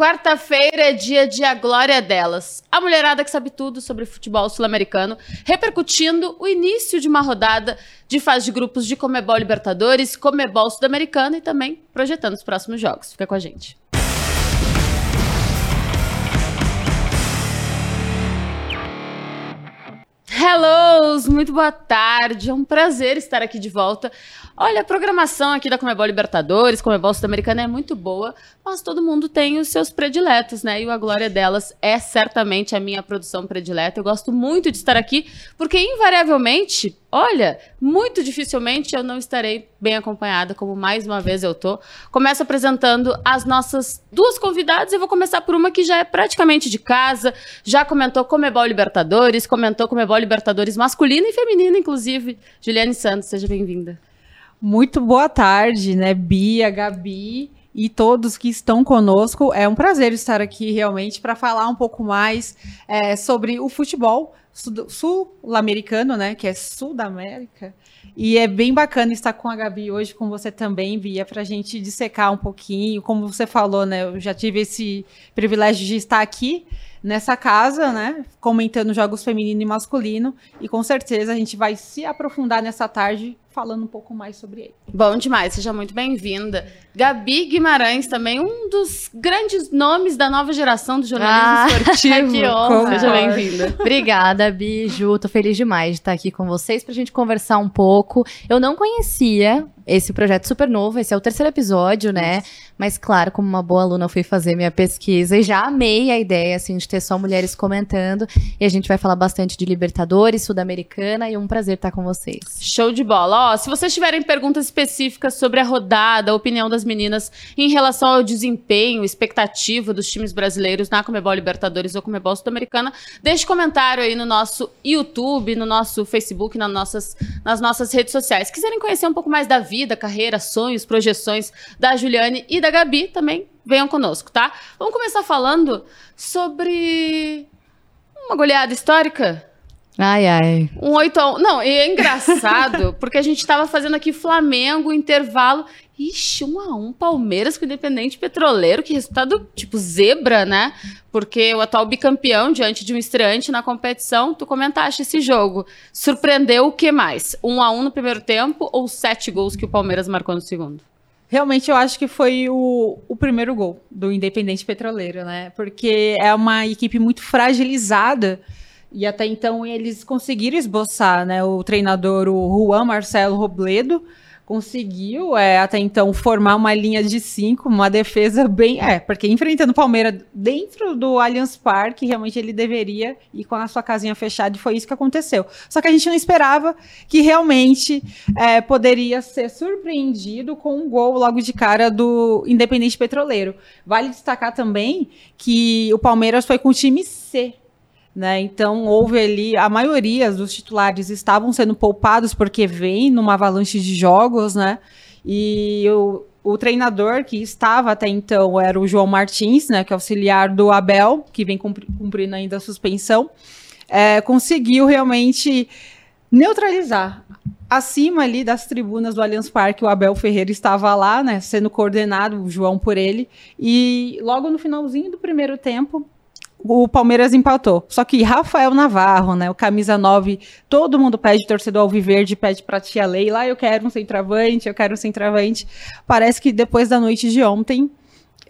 Quarta-feira é dia de A Glória Delas. A mulherada que sabe tudo sobre futebol sul-americano, repercutindo o início de uma rodada de fase de grupos de Comebol Libertadores, Comebol Sul-Americana e também projetando os próximos jogos. Fica com a gente. Hellos, muito boa tarde. É um prazer estar aqui de volta. Olha, a programação aqui da Comebol Libertadores, Comebol Sul-Americana é muito boa, mas todo mundo tem os seus prediletos, né? E a glória delas é certamente a minha produção predileta. Eu gosto muito de estar aqui, porque invariavelmente, olha, muito dificilmente eu não estarei bem acompanhada, como mais uma vez eu tô. Começo apresentando as nossas duas convidadas. Eu vou começar por uma que já é praticamente de casa, já comentou Comebol Libertadores, comentou Comebol Libertadores masculina e feminina, inclusive. Juliane Santos, seja bem-vinda. Muito boa tarde, né, Bia, Gabi e todos que estão conosco. É um prazer estar aqui realmente para falar um pouco mais é, sobre o futebol sul-americano, né, que é sul da América. E é bem bacana estar com a Gabi hoje, com você também, Bia, para a gente dissecar um pouquinho. Como você falou, né, eu já tive esse privilégio de estar aqui nessa casa, né, comentando jogos feminino e masculino, e com certeza a gente vai se aprofundar nessa tarde falando um pouco mais sobre ele. Bom demais, seja muito bem-vinda. Gabi Guimarães, também um dos grandes nomes da nova geração do jornalismo ah, esportivo. que honra. Seja bem-vinda. Obrigada, Bi, Ju, tô feliz demais de estar aqui com vocês pra gente conversar um pouco. Eu não conhecia esse projeto super novo, esse é o terceiro episódio, né? Mas claro, como uma boa aluna, eu fui fazer minha pesquisa e já amei a ideia, assim, de ter só mulheres comentando. E a gente vai falar bastante de Libertadores, Sul-Americana e é um prazer estar com vocês. Show de bola. Ó, se vocês tiverem perguntas específicas sobre a rodada, a opinião das meninas em relação ao desempenho, expectativa dos times brasileiros na Comebol Libertadores ou Comebol Sul-Americana, deixe comentário aí no nosso YouTube, no nosso Facebook, nas nossas, nas nossas redes sociais. Se quiserem conhecer um pouco mais da vida, carreira, sonhos, projeções da Juliane e da Gabi, também venham conosco, tá? Vamos começar falando sobre uma goleada histórica Ai, ai. Um 8 a 1. Não, e é engraçado, porque a gente tava fazendo aqui Flamengo, intervalo. Ixi, 1 a 1 Palmeiras com Independente Petroleiro, que resultado tipo zebra, né? Porque o atual bicampeão diante de um estreante na competição, tu comentaste esse jogo. Surpreendeu o que mais? 1 a 1 no primeiro tempo ou sete gols que o Palmeiras marcou no segundo? Realmente eu acho que foi o, o primeiro gol do Independente Petroleiro, né? Porque é uma equipe muito fragilizada e até então eles conseguiram esboçar, né? O treinador, o Juan Marcelo Robledo, conseguiu é, até então formar uma linha de cinco, uma defesa bem. É, porque enfrentando o Palmeiras dentro do Allianz Parque, realmente ele deveria ir com a sua casinha fechada, e foi isso que aconteceu. Só que a gente não esperava que realmente é, poderia ser surpreendido com um gol logo de cara do Independente Petroleiro. Vale destacar também que o Palmeiras foi com o time C né? Então houve ali a maioria dos titulares estavam sendo poupados porque vem numa avalanche de jogos, né? E o, o treinador que estava até então era o João Martins, né? Que é auxiliar do Abel, que vem cumprindo ainda a suspensão, é, conseguiu realmente neutralizar acima ali das tribunas do Allianz Parque, o Abel Ferreira estava lá, né, sendo coordenado, o João por ele, e logo no finalzinho do primeiro tempo, o Palmeiras empatou. Só que Rafael Navarro, né, o camisa 9, todo mundo pede, torcedor Alviverde pede pra tia Leila, eu quero um centroavante, eu quero um centroavante. Parece que depois da noite de ontem,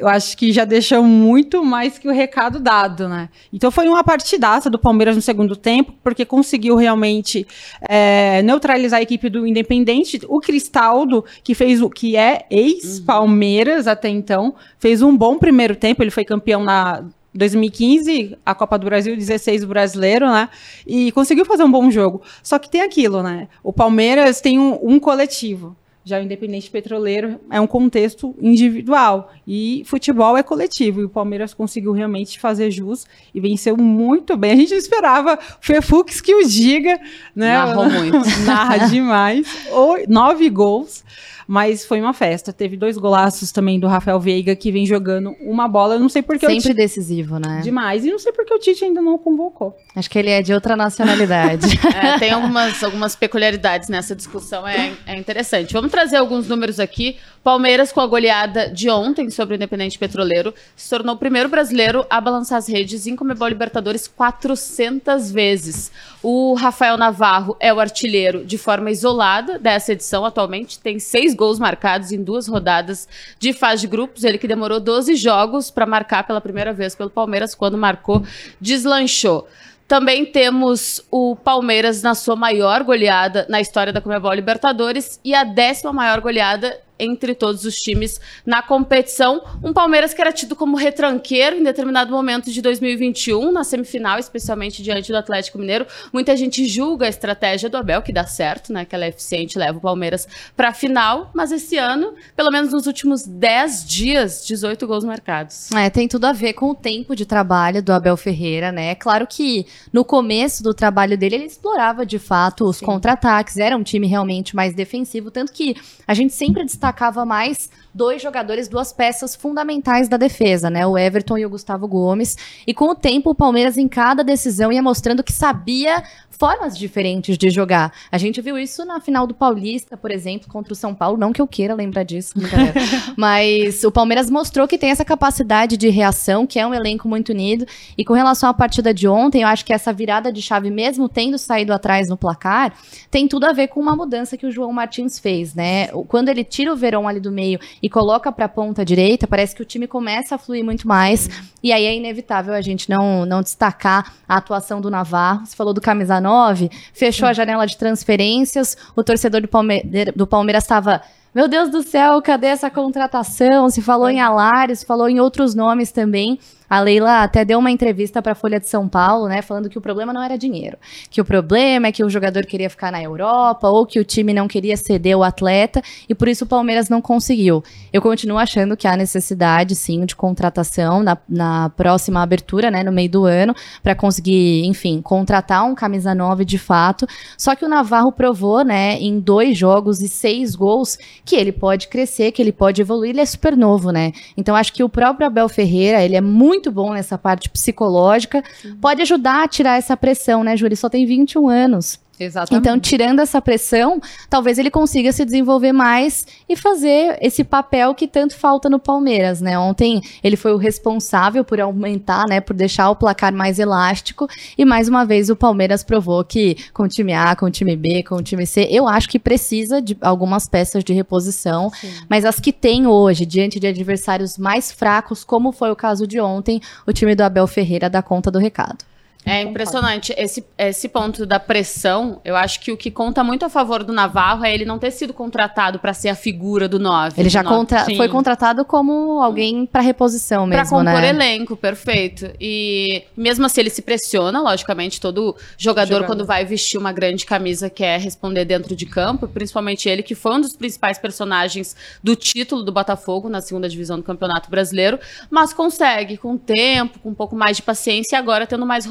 eu acho que já deixou muito mais que o recado dado, né? Então foi uma partidaça do Palmeiras no segundo tempo, porque conseguiu realmente é, neutralizar a equipe do Independente. O Cristaldo, que fez o que é ex-Palmeiras até então, fez um bom primeiro tempo. Ele foi campeão na 2015, a Copa do Brasil, 16 o brasileiro, né? E conseguiu fazer um bom jogo. Só que tem aquilo, né? O Palmeiras tem um, um coletivo. Já o Independente Petroleiro é um contexto individual. E futebol é coletivo. E o Palmeiras conseguiu realmente fazer jus e venceu muito bem. A gente não esperava. Fefux que o diga, né? Narrou muito. Narra demais. O, nove gols. Mas foi uma festa. Teve dois golaços também do Rafael Veiga, que vem jogando uma bola. Eu não sei porque Sempre o Tite... decisivo, né? Demais. E não sei porque o Tite ainda não o convocou. Acho que ele é de outra nacionalidade. É, tem algumas, algumas peculiaridades nessa discussão, é, é interessante. Vamos trazer alguns números aqui. Palmeiras, com a goleada de ontem sobre o Independente Petroleiro, se tornou o primeiro brasileiro a balançar as redes em Comebol Libertadores 400 vezes. O Rafael Navarro é o artilheiro de forma isolada dessa edição atualmente, tem seis gols marcados em duas rodadas de fase de grupos. Ele que demorou 12 jogos para marcar pela primeira vez pelo Palmeiras, quando marcou, deslanchou. Também temos o Palmeiras na sua maior goleada na história da Comebol Libertadores e a décima maior goleada entre todos os times na competição. Um Palmeiras que era tido como retranqueiro em determinado momento de 2021, na semifinal, especialmente diante do Atlético Mineiro. Muita gente julga a estratégia do Abel, que dá certo, né? Que ela é eficiente, leva o Palmeiras para a final. Mas esse ano, pelo menos nos últimos 10 dias, 18 gols marcados. É, tem tudo a ver com o tempo de trabalho do Abel Ferreira, né? É claro que no começo do trabalho dele, ele explorava de fato os contra-ataques, era um time realmente mais defensivo, tanto que a gente sempre destaca destacava mais dois jogadores, duas peças fundamentais da defesa, né? O Everton e o Gustavo Gomes. E com o tempo, o Palmeiras, em cada decisão, ia mostrando que sabia formas diferentes de jogar. A gente viu isso na final do Paulista, por exemplo, contra o São Paulo. Não que eu queira lembrar disso, mas o Palmeiras mostrou que tem essa capacidade de reação, que é um elenco muito unido. E com relação à partida de ontem, eu acho que essa virada de chave, mesmo tendo saído atrás no placar, tem tudo a ver com uma mudança que o João Martins fez, né? Quando ele tira o Verão ali do meio e coloca para a ponta direita, parece que o time começa a fluir muito mais. E aí é inevitável a gente não, não destacar a atuação do Navarro. Você falou do camisa 9, fechou a janela de transferências, o torcedor do, Palme do Palmeiras estava meu Deus do céu, cadê essa contratação? Se falou em Alares, falou em outros nomes também. A Leila até deu uma entrevista para a Folha de São Paulo, né, falando que o problema não era dinheiro, que o problema é que o jogador queria ficar na Europa ou que o time não queria ceder o atleta e por isso o Palmeiras não conseguiu. Eu continuo achando que há necessidade, sim, de contratação na, na próxima abertura, né, no meio do ano, para conseguir, enfim, contratar um camisa 9 de fato. Só que o Navarro provou, né, em dois jogos e seis gols, que ele pode crescer, que ele pode evoluir, ele é super novo, né? Então acho que o próprio Abel Ferreira, ele é muito bom nessa parte psicológica. Pode ajudar a tirar essa pressão, né, Júlia? Só tem 21 anos. Exatamente. Então, tirando essa pressão, talvez ele consiga se desenvolver mais e fazer esse papel que tanto falta no Palmeiras, né? Ontem ele foi o responsável por aumentar, né, por deixar o placar mais elástico e mais uma vez o Palmeiras provou que com o time A, com o time B, com o time C, eu acho que precisa de algumas peças de reposição, Sim. mas as que tem hoje diante de adversários mais fracos, como foi o caso de ontem, o time do Abel Ferreira dá conta do recado. É impressionante. Esse, esse ponto da pressão, eu acho que o que conta muito a favor do Navarro é ele não ter sido contratado para ser a figura do 9. Ele já contra foi contratado como alguém para reposição mesmo, pra compor né? elenco, perfeito. E mesmo assim ele se pressiona, logicamente, todo jogador, jogador quando vai vestir uma grande camisa quer responder dentro de campo, principalmente ele que foi um dos principais personagens do título do Botafogo na segunda divisão do Campeonato Brasileiro, mas consegue com tempo, com um pouco mais de paciência e agora tendo mais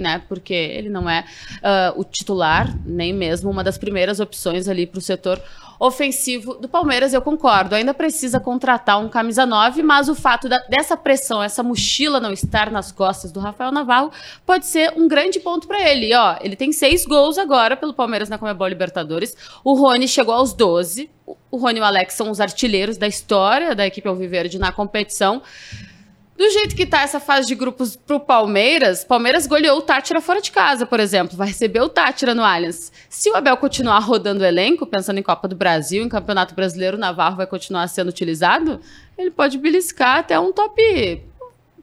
né? Porque ele não é uh, o titular, nem mesmo uma das primeiras opções ali para o setor ofensivo do Palmeiras, eu concordo. Ainda precisa contratar um camisa 9, mas o fato da, dessa pressão, essa mochila não estar nas costas do Rafael Navarro, pode ser um grande ponto para ele. E, ó, ele tem seis gols agora pelo Palmeiras na Comebol Libertadores. O Rony chegou aos 12. O Rony e o Alex são os artilheiros da história da equipe Alviverde na competição. Do jeito que tá essa fase de grupos pro Palmeiras, Palmeiras goleou o Tátira fora de casa, por exemplo. Vai receber o Tátira no Allianz. Se o Abel continuar rodando o elenco, pensando em Copa do Brasil, em Campeonato Brasileiro, o Navarro vai continuar sendo utilizado, ele pode beliscar até um top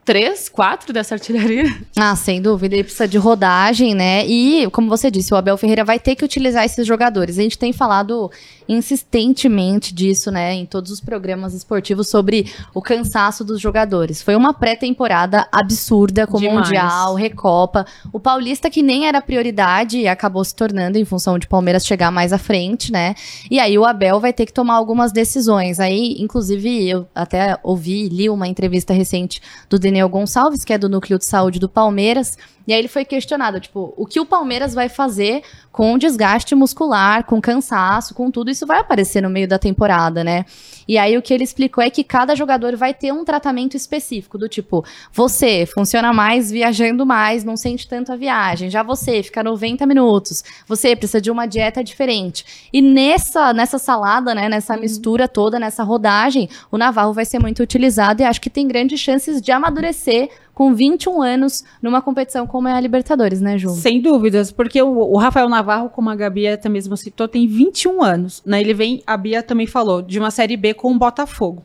três, quatro dessa artilharia. Ah, sem dúvida. Ele precisa de rodagem, né? E, como você disse, o Abel Ferreira vai ter que utilizar esses jogadores. A gente tem falado insistentemente disso, né, em todos os programas esportivos sobre o cansaço dos jogadores. Foi uma pré-temporada absurda com Demais. Mundial, Recopa. O Paulista que nem era prioridade acabou se tornando em função de Palmeiras chegar mais à frente, né? E aí o Abel vai ter que tomar algumas decisões. Aí, inclusive, eu até ouvi, li uma entrevista recente do Irineu Gonçalves, que é do Núcleo de Saúde do Palmeiras, e aí ele foi questionado, tipo, o que o Palmeiras vai fazer com desgaste muscular, com cansaço, com tudo, isso vai aparecer no meio da temporada, né? E aí o que ele explicou é que cada jogador vai ter um tratamento específico, do tipo, você funciona mais viajando mais, não sente tanto a viagem. Já você fica 90 minutos. Você precisa de uma dieta diferente. E nessa nessa salada, né, nessa Uhum. mistura toda, nessa rodagem, o Navarro vai ser muito utilizado e acho que tem grandes chances de amadurecer com 21 anos numa competição como é a Libertadores, né, Ju? Sem dúvidas, porque o, o Rafael Navarro, como a Gabi até mesmo citou, tem 21 anos. Né? Ele vem, a Bia também falou, de uma Série B com o Botafogo.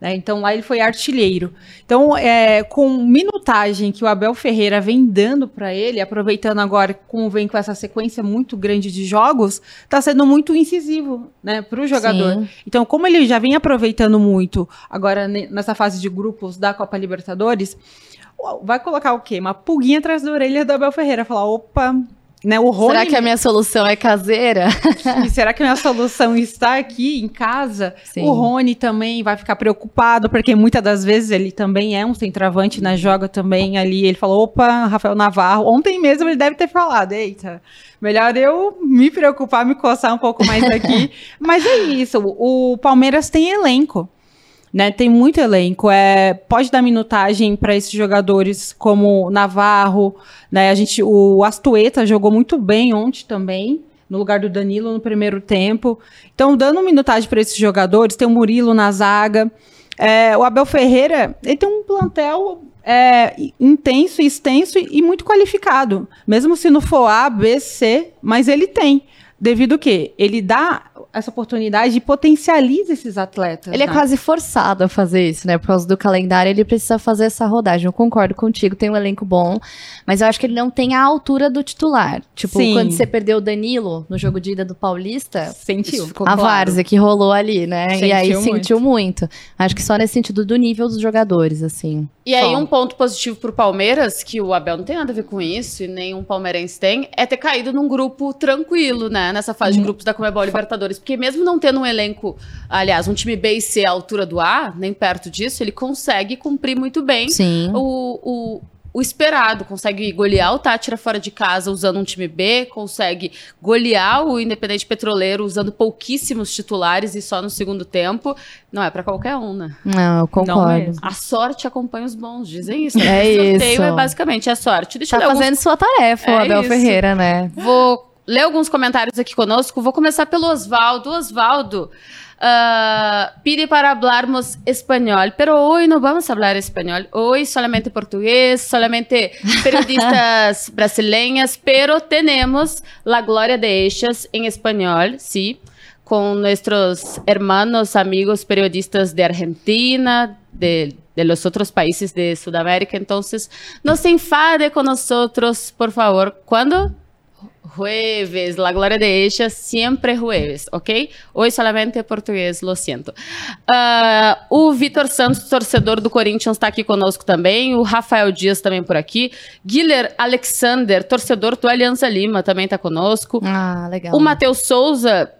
Né? Então lá ele foi artilheiro. Então, é, com minutagem que o Abel Ferreira vem dando para ele, aproveitando agora como vem com essa sequência muito grande de jogos, tá sendo muito incisivo né, para o jogador. Sim. Então, como ele já vem aproveitando muito agora ne- nessa fase de grupos da Copa Libertadores, vai colocar o quê? Uma pulguinha atrás da orelha do Abel Ferreira. Falar, opa, né? O Rony. Será que a minha solução é caseira? E será que a minha solução está aqui em casa? Sim. O Rony também vai ficar preocupado, porque muitas das vezes ele também é um centroavante, né? Joga também ali. Ele falou: opa, Rafael Navarro. Ontem mesmo ele deve ter falado: eita, melhor eu me preocupar, me coçar um pouco mais aqui. Mas é isso. O Palmeiras tem elenco. Né, tem muito elenco. É, pode dar minutagem para esses jogadores como Navarro, né? A gente, o Astueta jogou muito bem ontem também, no lugar do Danilo no primeiro tempo. Então, dando minutagem para esses jogadores, tem o Murilo na zaga. É, o Abel Ferreira, ele tem um plantel é, intenso, extenso e, muito qualificado. Mesmo se não for A, B, C, mas ele tem. Devido ao quê? Ele dá essa oportunidade e potencializa esses atletas. Ele é né? quase forçado a fazer isso, né? Por causa do calendário, ele precisa fazer essa rodagem. Eu concordo contigo, tem um elenco bom, mas eu acho que ele não tem a altura do titular. Tipo, Sim. quando você perdeu o Danilo no jogo de ida do Paulista, Sentiu. a claro. várzea que rolou ali, né? e Sentiu aí muito. sentiu muito. Acho que só nesse sentido do nível dos jogadores, assim. E aí, um ponto positivo pro Palmeiras, que o Abel não tem nada a ver com isso, e nenhum palmeirense tem, é ter caído num grupo tranquilo, né? Nessa fase de grupos da Comebol Libertadores. Porque mesmo não tendo um elenco, aliás, um time B e C à altura do A, nem perto disso, ele consegue cumprir muito bem Sim. o, o, o esperado. Consegue golear o Tátira fora de casa usando um time B, consegue golear o Independente Petroleiro usando pouquíssimos titulares e só no segundo tempo. Não é pra qualquer um, né? Não, eu concordo. mesmo. A sorte acompanha os bons, dizem isso. É o sorteio isso. é basicamente a sorte. Deixa Tá fazendo sua tarefa, o É Abel isso. Ferreira, né? alguns... Vou ler alguns comentários aqui conosco. Vou começar pelo Osvaldo. Osvaldo, ah, pide para hablarmos espanhol, pero hoy no vamos a hablar español. Hoy solamente portugués, solamente periodistas brasileñas, pero tenemos la gloria de ellas en español, sí, con nuestros hermanos, amigos periodistas de Argentina, de, de los otros países de Sudamérica. Entonces, no se enfade con nosotros, por favor. ¿Cuándo? Jueves, la gloria de ella siempre jueves, ok? Hoje solamente português, lo siento. Ah, o Vitor Santos, torcedor do Corinthians, está aqui conosco também. O Rafael Dias também por aqui. Guiller Alexander, torcedor do Aliança Lima, também está conosco. Ah, legal. O Matheus Souza,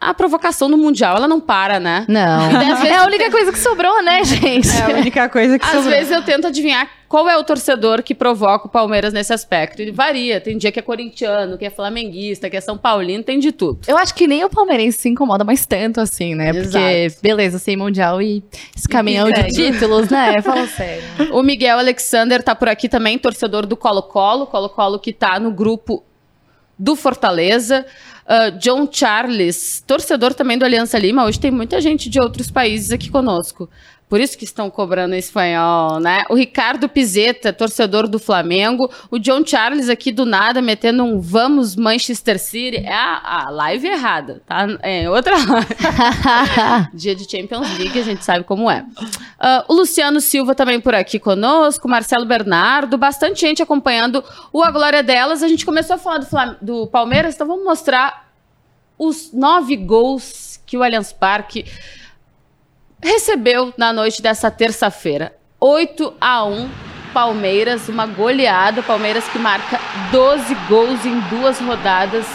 a provocação no Mundial, ela não para, né? Não. Às vezes É a única coisa que sobrou, né, gente? É a única coisa que Às sobrou. vezes eu tento adivinhar qual é o torcedor que provoca o Palmeiras nesse aspecto. E varia. Tem dia que é corintiano, que é flamenguista, que é São Paulino, tem de tudo. Eu acho que nem o palmeirense se incomoda mais tanto assim, né? Porque, Exato. beleza, sem mundial e esse caminhão de títulos, né? Fala sério. O Miguel Alexander tá por aqui também, torcedor do Colo-Colo. Colo-Colo que tá no grupo do Fortaleza. Ah, John Charles, torcedor também do Aliança Lima. Hoje tem muita gente de outros países aqui conosco. Por isso que estão cobrando em espanhol, né? O Ricardo Pizeta, torcedor do Flamengo. O John Charles aqui do nada, metendo um vamos Manchester City. É a, a live errada, tá? É outra. Dia de Champions League, a gente sabe como é. Ah, o Luciano Silva também por aqui conosco, Marcelo Bernardo, bastante gente acompanhando o A Glória Delas. A gente começou a falar do, Flam- do Palmeiras, então vamos mostrar os nove gols que o Allianz Parque recebeu na noite dessa terça-feira. 8 a 1 Palmeiras, uma goleada. Palmeiras que marca 12 gols em duas rodadas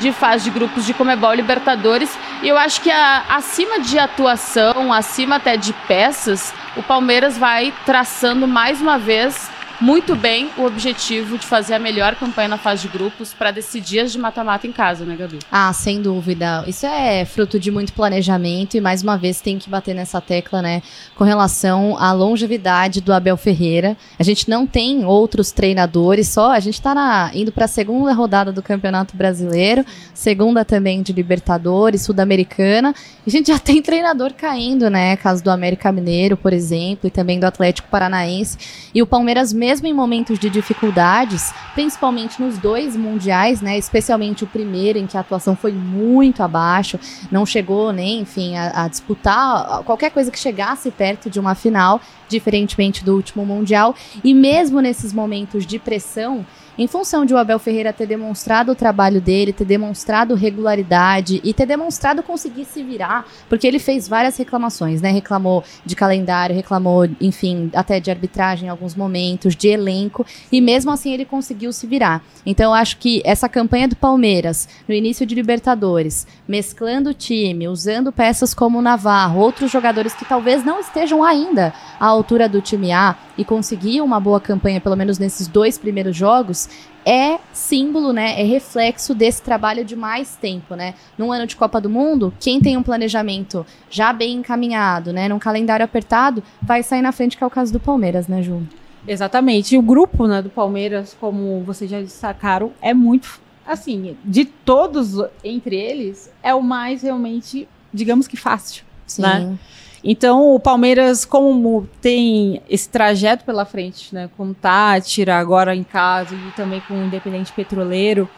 de fase de grupos de Comebol Libertadores. E eu acho que a, acima de atuação, acima até de peças, o Palmeiras vai traçando mais uma vez muito bem o objetivo de fazer a melhor campanha na fase de grupos para decidir as de mata-mata em casa, né, Gabi? Ah, sem dúvida. Isso é fruto de muito planejamento e mais uma vez tem que bater nessa tecla, né, com relação à longevidade do Abel Ferreira. A gente não tem outros treinadores, só a gente está indo para a segunda rodada do Campeonato Brasileiro, segunda também de Libertadores, Sul-Americana. A gente já tem treinador caindo, né, caso do América Mineiro, por exemplo, e também do Atlético Paranaense. E o Palmeiras mesmo mesmo em momentos de dificuldades, principalmente nos dois mundiais, né, especialmente o primeiro, em que a atuação foi muito abaixo, não chegou nem, enfim, a, a disputar qualquer coisa que chegasse perto de uma final, diferentemente do último mundial, e mesmo nesses momentos de pressão, em função de o Abel Ferreira ter demonstrado o trabalho dele, ter demonstrado regularidade e ter demonstrado conseguir se virar, porque ele fez várias reclamações, né? Reclamou de calendário, reclamou, enfim, até de arbitragem em alguns momentos, de elenco, e mesmo assim ele conseguiu se virar. Então eu acho que essa campanha do Palmeiras, no início de Libertadores, mesclando o time, usando peças como o Navarro, outros jogadores que talvez não estejam ainda à altura do time A e conseguir uma boa campanha, pelo menos nesses dois primeiros jogos, é símbolo, né? É reflexo desse trabalho de mais tempo, né? Num ano de Copa do Mundo, quem tem um planejamento já bem encaminhado, né? Num calendário apertado, vai sair na frente, que é o caso do Palmeiras, né, Ju? Exatamente. E o grupo né, do Palmeiras, como vocês já destacaram, é muito. Assim, de todos entre eles, é o mais realmente, digamos que fácil. Sim. Né? Então, o Palmeiras, como tem esse trajeto pela frente, né, com Tátira agora em casa e também com o Independente Petroleiro,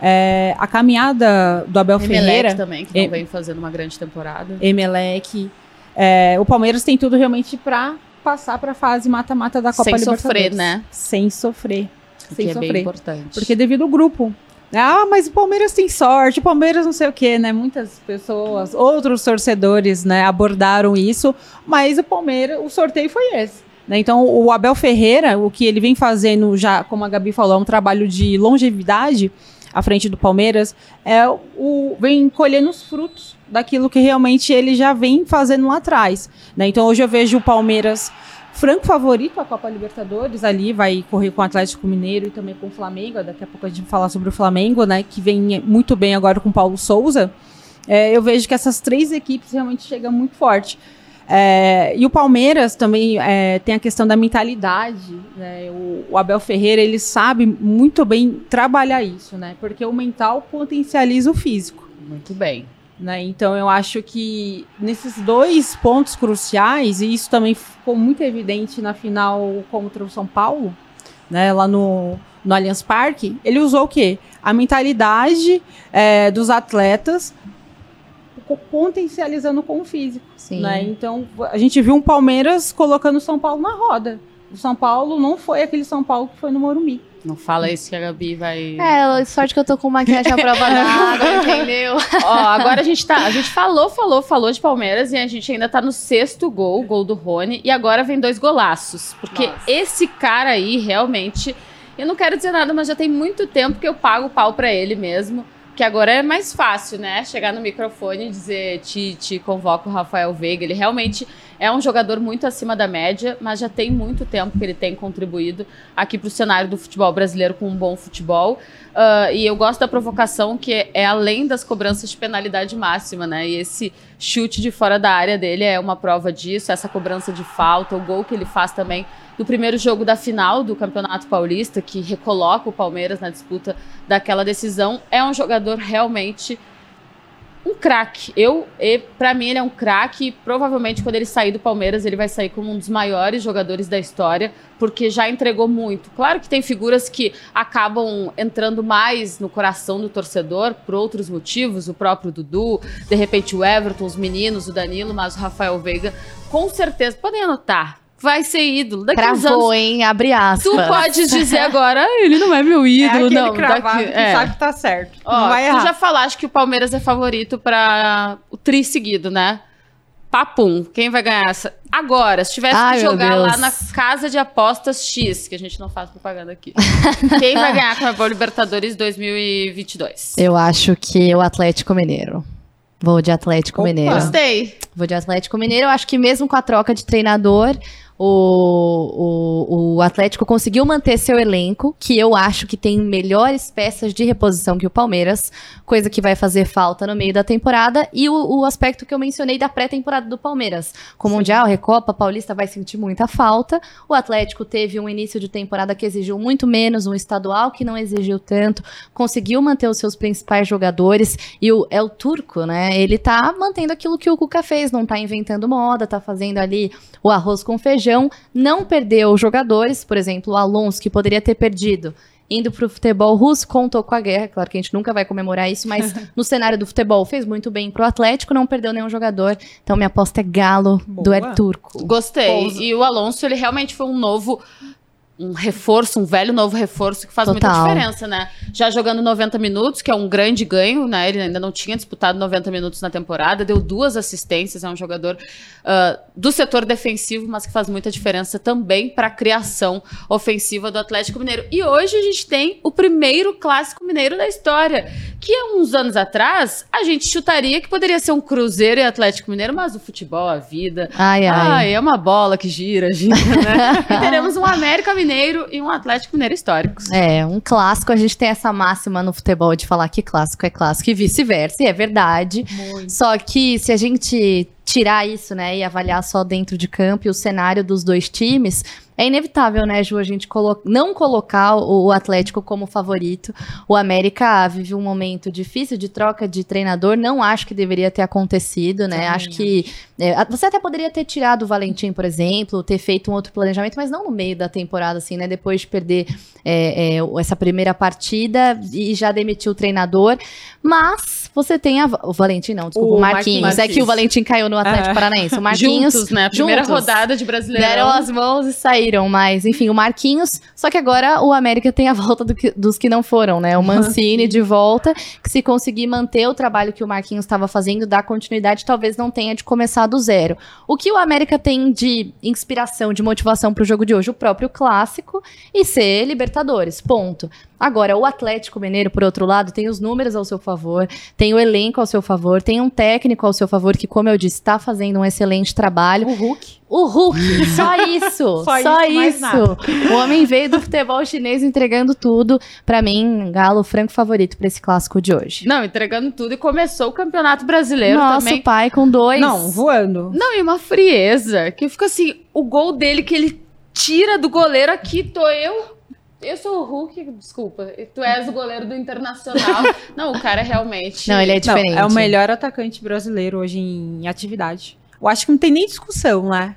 é, a caminhada do Abel Emelec Ferreira... também, que não vem fazendo uma grande temporada. Emelec. É, o Palmeiras tem tudo realmente para passar para a fase mata-mata da Copa Sem Libertadores. Sem sofrer, né? Sem sofrer. Sem que sofrer. é bem importante. Porque devido ao grupo. Ah, mas o Palmeiras tem sorte, o Palmeiras não sei o quê, né? Muitas pessoas, outros torcedores, né, abordaram isso, mas o Palmeiras, o sorteio foi esse. Né? Então, o Abel Ferreira, o que ele vem fazendo já, como a Gabi falou, é um trabalho de longevidade à frente do Palmeiras, é o vem colhendo os frutos daquilo que realmente ele já vem fazendo lá atrás. Né? Então, hoje eu vejo o Palmeiras franco favorito à Copa Libertadores ali, vai correr com o Atlético Mineiro e também com o Flamengo. Daqui a pouco a gente vai falar sobre o Flamengo, né? Que vem muito bem agora com o Paulo Souza. É, eu vejo que essas três equipes realmente chegam muito forte. É, e o Palmeiras também é, tem a questão da mentalidade. Né? O, o, Abel Ferreira ele sabe muito bem trabalhar isso, né? Porque o mental potencializa o físico. Muito bem. Né? Então eu acho que nesses dois pontos cruciais, e isso também ficou muito evidente na final contra o São Paulo, né? lá no, no Allianz Parque, ele usou o quê? A mentalidade é, dos atletas potencializando com o físico. Né? Então a gente viu um Palmeiras colocando o São Paulo na roda. O São Paulo não foi aquele São Paulo que foi no Morumbi. Não fala isso que a Gabi vai. É, sorte que eu tô com maquiagem à prova d'água, entendeu? Ó, agora a gente tá. A gente falou, falou, falou de Palmeiras e a gente ainda tá no sexto gol, gol do Rony, e agora vem dois golaços. Porque Nossa. esse cara aí realmente. Eu não quero dizer nada, mas já tem muito tempo que eu pago o pau pra ele mesmo. Que agora é mais fácil, né? Chegar no microfone e dizer te, te convoco o Rafael Veiga. Ele realmente é um jogador muito acima da média, mas já tem muito tempo que ele tem contribuído aqui para o cenário do futebol brasileiro com um bom futebol. Uh, e eu gosto da provocação que é além das cobranças de penalidade máxima, né? E esse chute de fora da área dele é uma prova disso, essa cobrança de falta, o gol que ele faz também no primeiro jogo da final do Campeonato Paulista, que recoloca o Palmeiras na disputa daquela decisão, é um jogador realmente um craque. Eu, para mim, ele é um craque. Provavelmente, quando ele sair do Palmeiras, ele vai sair como um dos maiores jogadores da história, porque já entregou muito. Claro que tem figuras que acabam entrando mais no coração do torcedor por outros motivos, o próprio Dudu, de repente o Everton, os meninos, o Danilo, mas o Rafael Veiga, com certeza, podem anotar vai ser ídolo. Daqui Travou, uns anos, hein? Abre aspas. Tu podes dizer agora, ah, ele não é meu ídolo, é não. Daqui, que é. sabe que tá certo. Ó, não vai errar. Tu já falaste que o Palmeiras é favorito para o tri seguido, né? Papum, quem vai ganhar essa? Agora, se tivesse Ai, que jogar lá na casa de apostas X, que a gente não faz propaganda aqui. quem vai ganhar com a Libertadores 2022? Eu acho que o Atlético Mineiro. Vou de Atlético Opa. Mineiro. Gostei. Vou de Atlético Mineiro. Eu acho que mesmo com a troca de treinador, o, o, o Atlético conseguiu manter seu elenco, que eu acho que tem melhores peças de reposição que o Palmeiras, coisa que vai fazer falta no meio da temporada. E o, o aspecto que eu mencionei da pré-temporada do Palmeiras. Com o Mundial, Recopa, Paulista vai sentir muita falta. O Atlético teve um início de temporada que exigiu muito menos, um estadual que não exigiu tanto, conseguiu manter os seus principais jogadores. E o, é o turco, né? Ele tá mantendo aquilo que o Cuca fez, não tá inventando moda, tá fazendo ali o arroz com feijão, não perdeu jogadores, por exemplo, o Alonso, que poderia ter perdido. Indo pro futebol russo, contou com a guerra. Claro que a gente nunca vai comemorar isso, mas no cenário do futebol fez muito bem pro Atlético, não perdeu nenhum jogador. Então minha aposta é Galo do Boa. Er Turco. Gostei. Pouso. E o Alonso, ele realmente foi um novo. Um reforço, um velho novo reforço que faz muita Total. diferença, né? Já jogando 90 minutos, que é um grande ganho, né? Ele ainda não tinha disputado 90 minutos na temporada, deu duas assistências, é um jogador ah, do setor defensivo, mas que faz muita diferença também para a criação ofensiva do Atlético Mineiro. E hoje a gente tem o primeiro clássico mineiro da história, que há uns anos atrás a gente chutaria que poderia ser um Cruzeiro e Atlético Mineiro, mas o futebol, a vida, Ai, ai. Ai, é uma bola que gira, gira, né? e teremos um América Mineiro e um Atlético Mineiro históricos. É, um clássico, a gente tem essa máxima no futebol de falar que clássico é clássico e vice-versa, e é verdade. Muito. Só que se a gente tirar isso, né, e avaliar só dentro de campo e o cenário dos dois times, é inevitável, né, Ju, a gente colo não colocar o, Atlético como favorito. O América vive um momento difícil de troca de treinador, não acho que deveria ter acontecido, né? Também acho que é, você até poderia ter tirado o Valentim, por exemplo, ter feito um outro planejamento, mas não no meio da temporada, assim, né? Depois de perder é, é, essa primeira partida e já demitiu o treinador. Mas você tem a. O Valentim, não, desculpa, O o Marquinhos. Marquinhos. É que o Valentim caiu no Atlético É. Paranaense. O Marquinhos. juntos, né? Primeira juntos. rodada de Brasileirão. Deram as mãos e saíram, mas enfim, o Marquinhos. Só que agora o América tem a volta do que- dos que não foram, né? O Mancini de volta, que se conseguir manter o trabalho que o Marquinhos estava fazendo, dar continuidade, talvez não tenha de começar do zero. O que o América tem de inspiração, de motivação pro jogo de hoje? O próprio clássico e ser Libertadores, ponto. Agora, o Atlético Mineiro, por outro lado, tem os números ao seu favor, tem o elenco ao seu favor, tem um técnico ao seu favor que, como eu disse, está fazendo um excelente trabalho. O Hulk. O Hulk, só isso. Só só isso, isso. O homem veio do futebol chinês entregando tudo. Pra mim, Galo, franco favorito pra esse clássico de hoje. Não, entregando tudo e começou o Campeonato Brasileiro Nosso também. pai com dois. Não, voando. Não, e uma frieza, que fica assim, o gol dele que ele tira do goleiro aqui, tô eu. Eu sou o Hulk, desculpa. e Tu és o goleiro do Internacional. Não, o cara é realmente. Não, ele é Não, diferente. é o melhor atacante brasileiro hoje em atividade. Eu acho que não tem nem discussão, né?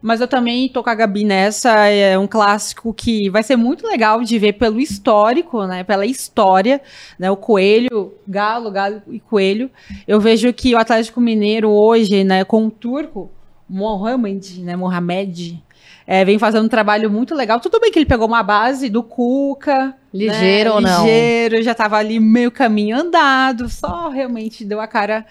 Mas eu também tô com a Gabi nessa. É um clássico que vai ser muito legal de ver pelo histórico, né? Pela história, né? O Coelho, Galo, Galo e Coelho. Eu vejo que o Atlético Mineiro hoje, né? Com o turco, Mohamed, né? Mohamed. É, vem fazendo um trabalho muito legal. Tudo bem que ele pegou uma base do Cuca, Ligeiro né, ou não? Ligeiro, já tava ali meio caminho andado, só realmente deu a cara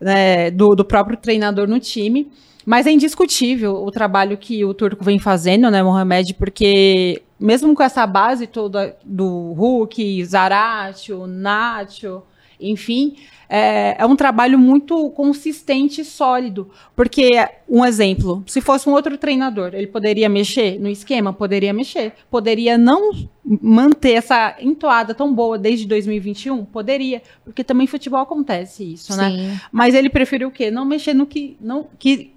né, do, do próprio treinador no time. Mas é indiscutível o trabalho que o Turco vem fazendo, né, Mohamed, porque mesmo com essa base toda do Hulk, Zaratio, Nacho, enfim, é, é um trabalho muito consistente e sólido. Porque, um exemplo, se fosse um outro treinador, ele poderia mexer no esquema? Poderia mexer. Poderia não manter essa entoada tão boa desde 2021? Poderia. Porque também futebol acontece isso, né? Sim, Mas ele preferiu o quê? Não mexer no que não, que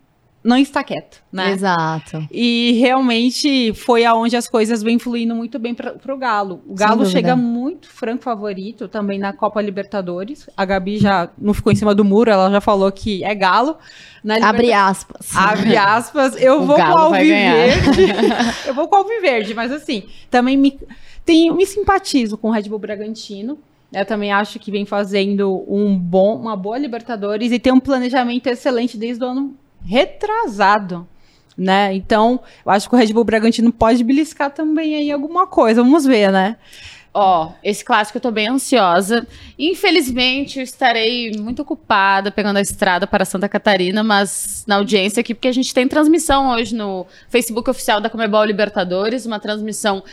não está quieto, né? exato. E realmente foi aonde as coisas vêm fluindo muito bem para o Galo. O Galo chega muito franco favorito também na Copa Libertadores. A Gabi já não ficou em cima do muro, ela já falou que é Galo. Na Abre aspas. Abre aspas. Eu O vou com Galo o vai ganhar. Alviverde. eu vou com o Alviverde, mas assim, também me, tem, me simpatizo com o Red Bull Bragantino. Eu também acho que vem fazendo um bom, uma boa Libertadores e tem um planejamento excelente desde o ano retrasado. Né? Então, eu acho que o Red Bull Bragantino pode beliscar também aí alguma coisa. Vamos ver, né? Ó, esse clássico eu tô bem ansiosa. Infelizmente, eu estarei muito ocupada pegando a estrada para Santa Catarina, mas na audiência aqui, porque a gente tem transmissão hoje no Facebook oficial da Comebol Libertadores, uma transmissão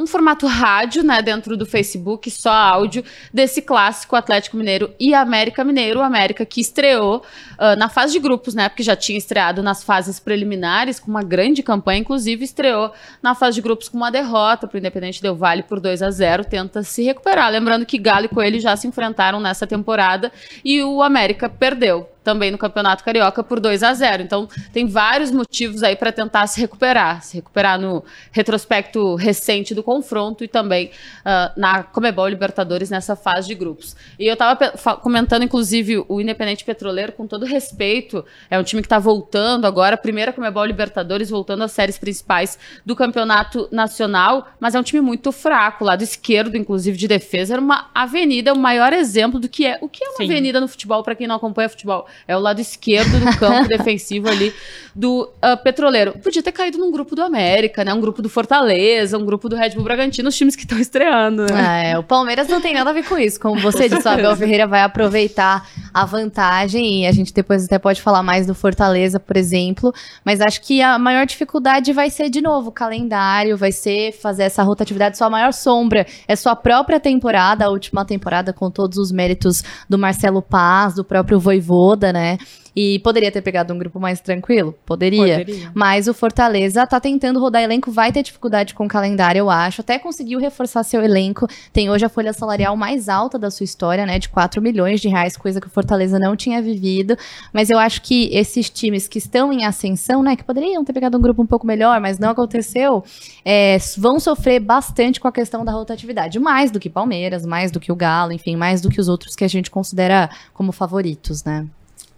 um formato rádio, né, dentro do Facebook, só áudio, desse clássico Atlético Mineiro e América Mineiro. América que estreou uh, na fase de grupos, né, porque já tinha estreado nas fases preliminares com uma grande campanha, inclusive estreou na fase de grupos com uma derrota para o Independente Del Vale por 2 a 0 tenta se recuperar. Lembrando que Galo e Coelho já se enfrentaram nessa temporada e o América perdeu também no Campeonato Carioca por 2 a 0. Então, tem vários motivos aí para tentar se recuperar, se recuperar no retrospecto recente do confronto e também uh, na Comebol Libertadores nessa fase de grupos. E eu estava comentando inclusive o Independente Petroleiro com todo respeito, é um time que está voltando agora, primeira Comebol Libertadores, voltando às séries principais do Campeonato Nacional, mas é um time muito fraco, lado esquerdo inclusive de defesa, era uma avenida, o maior exemplo do que é, o que é uma Sim. avenida no futebol para quem não acompanha futebol é o lado esquerdo do campo defensivo ali do uh, Petroleiro. Podia ter caído num grupo do América, né? Um grupo do Fortaleza, um grupo do Red Bull Bragantino, os times que estão estreando. Né? Ah, é, o Palmeiras não tem nada a ver com isso. Como você disse, o Abel Ferreira vai aproveitar a vantagem e a gente depois até pode falar mais do Fortaleza, por exemplo. Mas acho que a maior dificuldade vai ser, de novo, o calendário, vai ser fazer essa rotatividade. Sua maior sombra é sua própria temporada, a última temporada, com todos os méritos do Marcelo Paz, do próprio Voivoda, né? E poderia ter pegado um grupo mais tranquilo? Poderia. Poderia. Mas o Fortaleza tá tentando rodar elenco, vai ter dificuldade com o calendário, eu acho. Até conseguiu reforçar seu elenco. Tem hoje a folha salarial mais alta da sua história, né? De 4 milhões de reais, coisa que o Fortaleza não tinha vivido. Mas eu acho que esses times que estão em ascensão, né? Que poderiam ter pegado um grupo um pouco melhor, mas não aconteceu, é, vão sofrer bastante com a questão da rotatividade. Mais do que Palmeiras, mais do que o Galo, enfim, mais do que os outros que a gente considera como favoritos, né?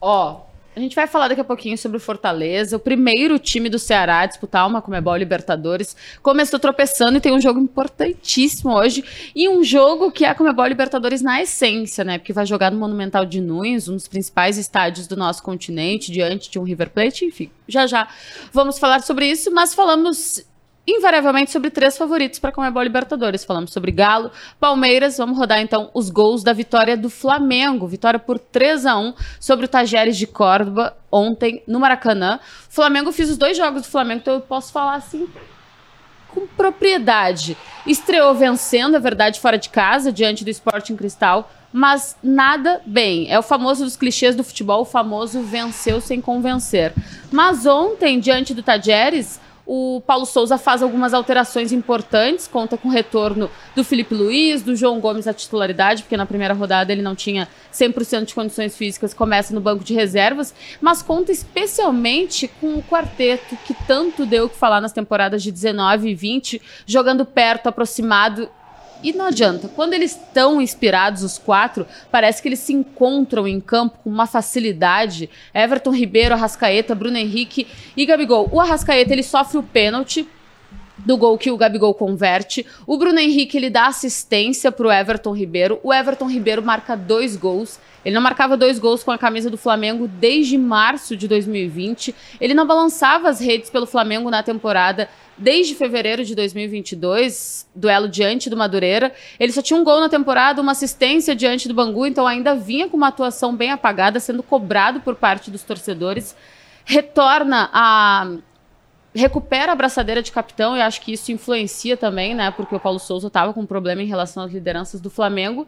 Ó, a gente vai falar daqui a pouquinho sobre o Fortaleza, o primeiro time do Ceará a disputar uma Comebol Libertadores. Começou tropeçando e tem um jogo importantíssimo hoje. E um jogo que é a Comebol Libertadores na essência, né? Porque vai jogar no Monumental de Nunes, um dos principais estádios do nosso continente, diante de um River Plate, enfim. Já já vamos falar sobre isso, mas falamos invariavelmente sobre três favoritos para a Comebol Libertadores. Falamos sobre Galo, Palmeiras. Vamos rodar então os gols da vitória do Flamengo. Vitória por 3 a 1 sobre o Tajeres de Córdoba ontem no Maracanã. Flamengo fiz os dois jogos do Flamengo, então eu posso falar assim com propriedade. Estreou vencendo, é verdade, fora de casa, diante do Sporting Cristal, mas nada bem. É o famoso dos clichês do futebol, o famoso venceu sem convencer. Mas ontem, diante do Tajeres, o Paulo Souza faz algumas alterações importantes, conta com o retorno do Felipe Luiz, do João Gomes à titularidade, porque na primeira rodada ele não tinha 100% de condições físicas, começa no banco de reservas, mas conta especialmente com o quarteto que tanto deu o que falar nas temporadas de 19 e 20, jogando perto, aproximado e não adianta. Quando eles estão inspirados, os quatro, parece que eles se encontram em campo com uma facilidade. Everton Ribeiro, Arrascaeta, Bruno Henrique e Gabigol. O Arrascaeta, ele sofre o pênalti do gol que o Gabigol converte. O Bruno Henrique, ele dá assistência para o Everton Ribeiro. O Everton Ribeiro marca dois gols. Ele não marcava dois gols com a camisa do Flamengo desde março de 2020. Ele não balançava as redes pelo Flamengo na temporada desde fevereiro de 2022, duelo diante do Madureira. Ele só tinha um gol na temporada, uma assistência diante do Bangu, então ainda vinha com uma atuação bem apagada, sendo cobrado por parte dos torcedores. Retorna a. Recupera a braçadeira de capitão, e acho que isso influencia também, né? Porque o Paulo Souza estava com um problema em relação às lideranças do Flamengo.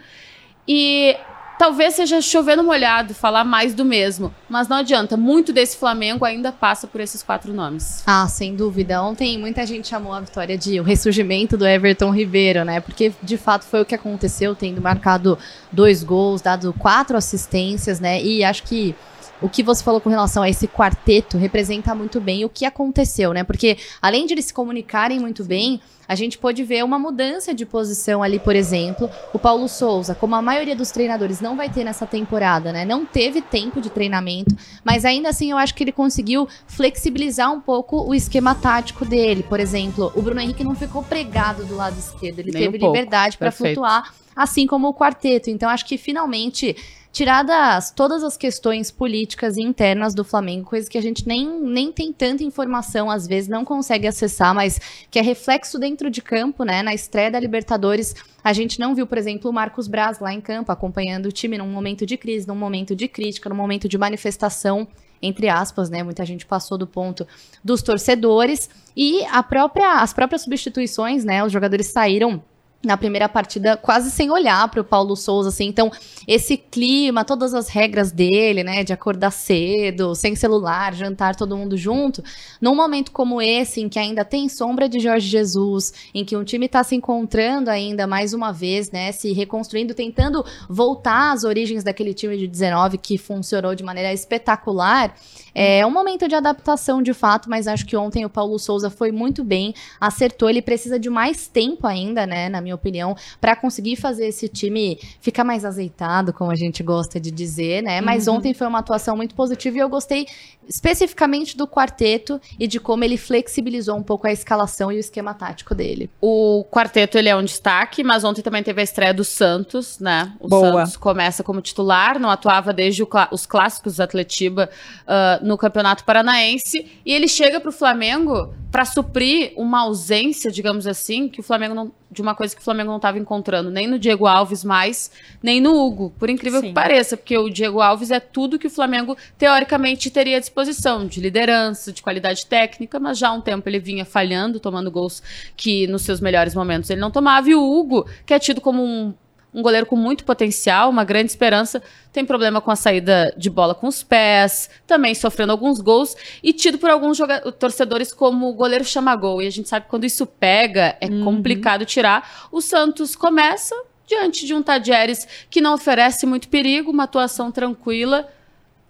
E Talvez seja chovendo molhado falar mais do mesmo, mas não adianta. Muito desse Flamengo ainda passa por esses quatro nomes. Ah, sem dúvida. Ontem muita gente chamou a vitória de o ressurgimento do Everton Ribeiro, né? Porque de fato foi o que aconteceu, tendo marcado dois gols, dado quatro assistências, né? E acho que o que você falou com relação a esse quarteto representa muito bem o que aconteceu, né? Porque além de eles se comunicarem muito bem, a gente pode ver uma mudança de posição ali, por exemplo. O Paulo Souza, como a maioria dos treinadores não vai ter nessa temporada, né? Não teve tempo de treinamento, mas ainda assim eu acho que ele conseguiu flexibilizar um pouco o esquema tático dele. Por exemplo, o Bruno Henrique não ficou pregado do lado esquerdo, ele Nem teve um liberdade para flutuar, assim como o quarteto. Então acho que finalmente tiradas todas as questões políticas e internas do Flamengo, coisa que a gente nem, nem tem tanta informação, às vezes não consegue acessar, mas que é reflexo dentro de campo, né? Na estreia da Libertadores, a gente não viu, por exemplo, o Marcos Braz lá em campo, acompanhando o time num momento de crise, num momento de crítica, num momento de manifestação entre aspas, né? Muita gente passou do ponto dos torcedores e a própria, as próprias substituições, né? Os jogadores saíram na primeira partida quase sem olhar para o Paulo Souza, assim. Então, esse clima, todas as regras dele, né, de acordar cedo, sem celular, jantar todo mundo junto, num momento como esse, em que ainda tem sombra de Jorge Jesus, em que um time está se encontrando ainda mais uma vez, né, se reconstruindo, tentando voltar às origens daquele time de 19 que funcionou de maneira espetacular, é um momento de adaptação de fato, mas acho que ontem o Paulo Souza foi muito bem, acertou, ele precisa de mais tempo ainda, né, na minha minha opinião, para conseguir fazer esse time ficar mais azeitado, como a gente gosta de dizer, né? Mas uhum. ontem foi uma atuação muito positiva e eu gostei especificamente do quarteto e de como ele flexibilizou um pouco a escalação e o esquema tático dele. O quarteto ele é um destaque, mas ontem também teve a estreia do Santos, né? O Boa. Santos começa como titular, não atuava desde clá os clássicos Atletiba uh, no Campeonato Paranaense e ele chega para o Flamengo para suprir uma ausência, digamos assim, que o Flamengo não, de uma coisa que o Flamengo não estava encontrando, nem no Diego Alves mais, nem no Hugo, por incrível Sim. que pareça, porque o Diego Alves é tudo que o Flamengo teoricamente teria à disposição, de liderança, de qualidade técnica, mas já há um tempo ele vinha falhando, tomando gols que nos seus melhores momentos ele não tomava, e o Hugo, que é tido como um um goleiro com muito potencial, uma grande esperança, tem problema com a saída de bola com os pés, também sofrendo alguns gols e tido por alguns torcedores como goleiro chama-gol. E a gente sabe que quando isso pega, é uhum. complicado tirar. O Santos começa diante de um Tadieres que não oferece muito perigo, uma atuação tranquila.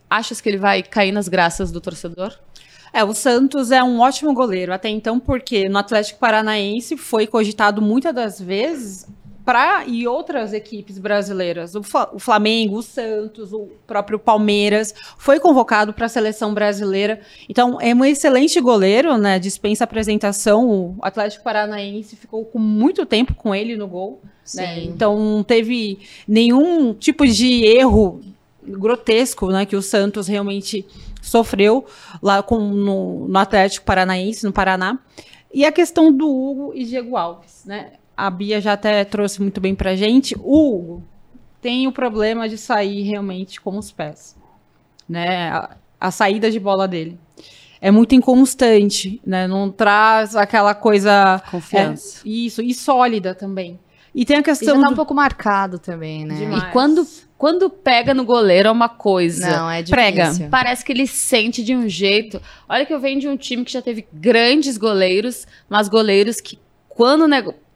Achas que ele vai cair nas graças do torcedor? É, o Santos é um ótimo goleiro até então, porque no Atlético Paranaense foi cogitado muitas das vezes para e outras equipes brasileiras, o, o, Flamengo, o Santos, o próprio Palmeiras, foi convocado para a seleção brasileira. Então, é um excelente goleiro, né? Dispensa apresentação. O Atlético Paranaense ficou com muito tempo com ele no gol. Né? Então, não teve nenhum tipo de erro grotesco, né? Que o Santos realmente sofreu lá com, no, no Atlético Paranaense, no Paraná. E a questão do Hugo e Diego Alves, né? A Bia já até trouxe muito bem pra gente, o Hugo tem o problema de sair realmente com os pés. Né? A, a saída de bola dele é muito inconstante, né? Não traz aquela coisa confiança. É, isso, e sólida também. E tem a questão e já tá do... um pouco marcado também, né? Demais. E quando quando pega no goleiro é uma coisa. Não, é difícil. Prega. Parece que ele sente de um jeito. Olha que eu venho de um time que já teve grandes goleiros, mas goleiros que quando o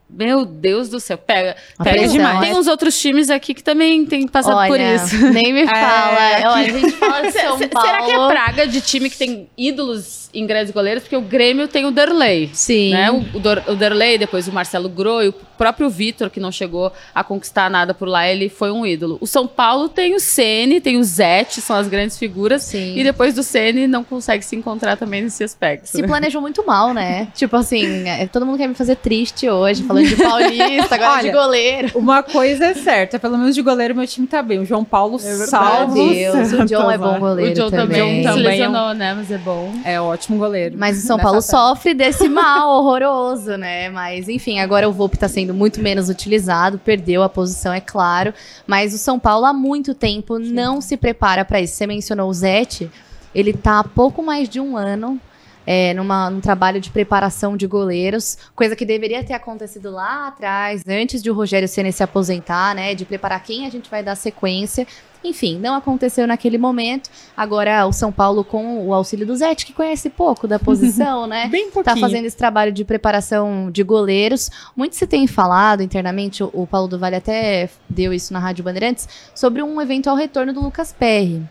meu Deus do céu, pega, pega demais. Tem uns outros times aqui que também tem passado Olha, por isso. Nem me fala. É, Olha, a gente fala de São Paulo. Será que é praga de time que tem ídolos em grandes goleiros? Porque o Grêmio tem o Derley. Sim. Né? O, o, o Derley, depois o Marcelo Groi, o próprio Vitor, que não chegou a conquistar nada por lá, ele foi um ídolo. O São Paulo tem o Ceni, tem o Zete, são as grandes figuras. Sim. E depois do Ceni não consegue se encontrar também nesse aspecto. Se planejou muito mal, né? tipo assim, é, todo mundo quer me fazer triste hoje, falando de paulista, agora Olha, de goleiro. Uma coisa é certa, pelo menos de goleiro meu time tá bem. O João Paulo é salvo. Deus, o John é bom goleiro. O John também, também se lesionou, né? Mas é bom. É ótimo goleiro. Mas o São Paulo sofre desse mal horroroso, né? Mas enfim, agora o Volpe tá sendo muito menos utilizado, perdeu a posição, é claro. Mas o São Paulo há muito tempo Sim. não se prepara para isso. Você mencionou o Zete. Ele tá há pouco mais de um ano é, numa, num trabalho de preparação de goleiros, coisa que deveria ter acontecido lá atrás, antes de o Rogério Ceni se aposentar, né? De preparar quem a gente vai dar sequência. Enfim, não aconteceu naquele momento. Agora o São Paulo, com o auxílio do Zete, que conhece pouco da posição, né? Bem Tá fazendo esse trabalho de preparação de goleiros. Muito se tem falado internamente, o, o Paulo do Vale até deu isso na Rádio Bandeirantes, sobre um eventual retorno do Lucas Perry.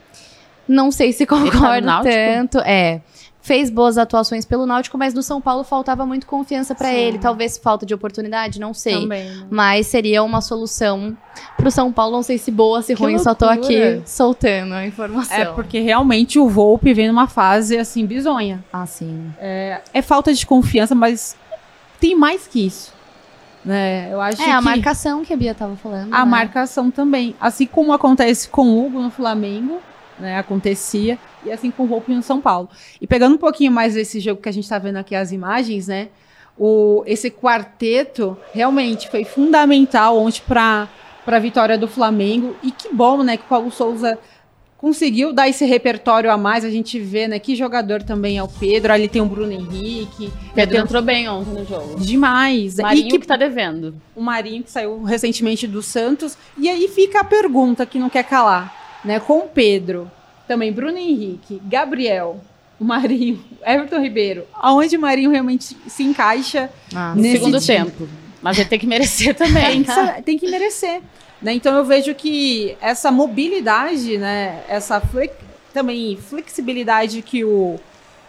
Não sei se concordo tá tanto. É fez boas atuações pelo Náutico, mas no São Paulo faltava muito confiança para ele. Talvez falta de oportunidade, não sei. Também, né? Mas seria uma solução pro São Paulo, não sei se boa, se que ruim, loucura. só tô aqui soltando a informação. É porque realmente o Volpe vem numa fase assim bizonha. Ah, sim. É, é falta de confiança, mas tem mais que isso. Né? Eu acho é, que a marcação que a Bia tava falando. A né? marcação também. Assim como acontece com o Hugo no Flamengo, né? Acontecia e assim com o Volpe no São Paulo. E pegando um pouquinho mais desse jogo que a gente está vendo aqui as imagens, né? O, esse quarteto realmente foi fundamental ontem para a vitória do Flamengo. E que bom, né? Que o Paulo Souza conseguiu dar esse repertório a mais. A gente vê, né? Que jogador também é o Pedro. Ali tem o Bruno Henrique. Pedro tem... entrou bem ontem no jogo. Demais. Marinho e que, que tá devendo. O Marinho que saiu recentemente do Santos. E aí fica a pergunta que não quer calar, né? Com o Pedro, também Bruno Henrique, Gabriel, o Marinho, Everton Ribeiro. Aonde o Marinho realmente se encaixa ah, no segundo time. tempo. Mas ele tem que merecer também. tem, que, tem que merecer. Né? Então eu vejo que essa mobilidade, né, essa flex, também flexibilidade que o,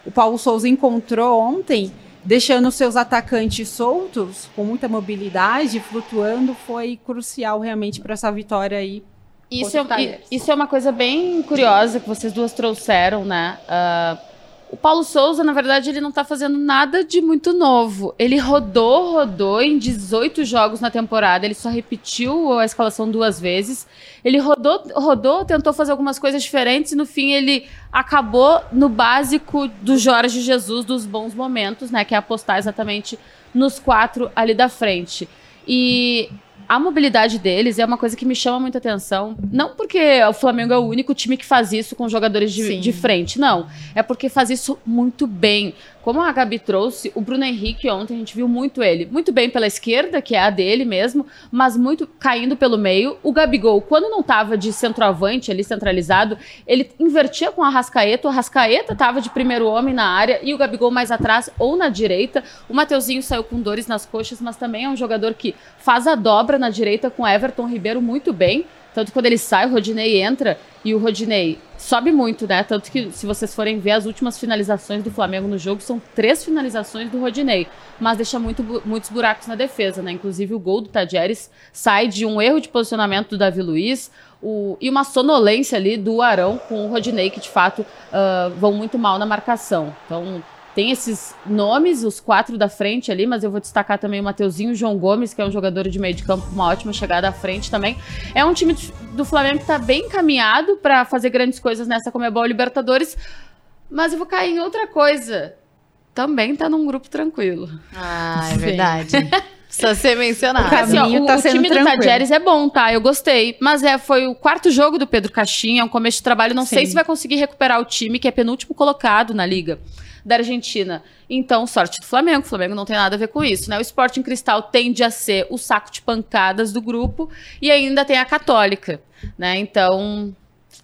o Paulo Souza encontrou ontem, deixando seus atacantes soltos, com muita mobilidade, flutuando, foi crucial realmente para essa vitória aí. Isso é, isso é uma coisa bem curiosa que vocês duas trouxeram, né? Uh, o Paulo Souza, na verdade, ele não tá fazendo nada de muito novo. Ele rodou, rodou em 18 jogos na temporada. Ele só repetiu a escalação duas vezes. Ele rodou, rodou, tentou fazer algumas coisas diferentes e no fim ele acabou no básico do Jorge Jesus dos bons momentos, né? Que é apostar exatamente nos quatro ali da frente. E a mobilidade deles é uma coisa que me chama muita atenção. Não porque o Flamengo é o único time que faz isso com jogadores de, de frente, não. É porque faz isso muito bem. Como a Gabi trouxe, o Bruno Henrique ontem a gente viu muito ele. Muito bem pela esquerda, que é a dele mesmo, mas muito caindo pelo meio. O Gabigol, quando não estava de centroavante ali centralizado, ele invertia com a Rascaeta. O Rascaeta estava de primeiro homem na área e o Gabigol mais atrás ou na direita. O Mateuzinho saiu com dores nas coxas, mas também é um jogador que faz a dobra na direita com Everton Ribeiro muito bem. Tanto quando ele sai, o Rodinei entra e o Rodinei sobe muito, né? Tanto que se vocês forem ver as últimas finalizações do Flamengo no jogo, são três finalizações do Rodinei. Mas deixa muito, muitos buracos na defesa, né? Inclusive o gol do Tadjeres sai de um erro de posicionamento do Davi Luiz o, e uma sonolência ali do Arão com o Rodinei, que de fato uh, vão muito mal na marcação. Então tem esses nomes, os quatro da frente ali, mas eu vou destacar também o Mateuzinho, o João Gomes, que é um jogador de meio de campo com uma ótima chegada à frente também. É um time do Flamengo que está bem encaminhado para fazer grandes coisas nessa Comebol Libertadores, mas eu vou cair em outra coisa. Também está num grupo tranquilo. Ah, é verdade. Precisa ser mencionado. Assim, ó, o, tá o time tranquilo. do Tadjeres é bom, tá? Eu gostei. Mas é, foi o quarto jogo do Pedro Caixinha, é um começo de trabalho. Não Sim. sei se vai conseguir recuperar o time, que é penúltimo colocado na liga da Argentina. Então, sorte do Flamengo. O Flamengo não tem nada a ver com isso, né? O Sporting Cristal tende a ser o saco de pancadas do grupo e ainda tem a Católica, né? Então,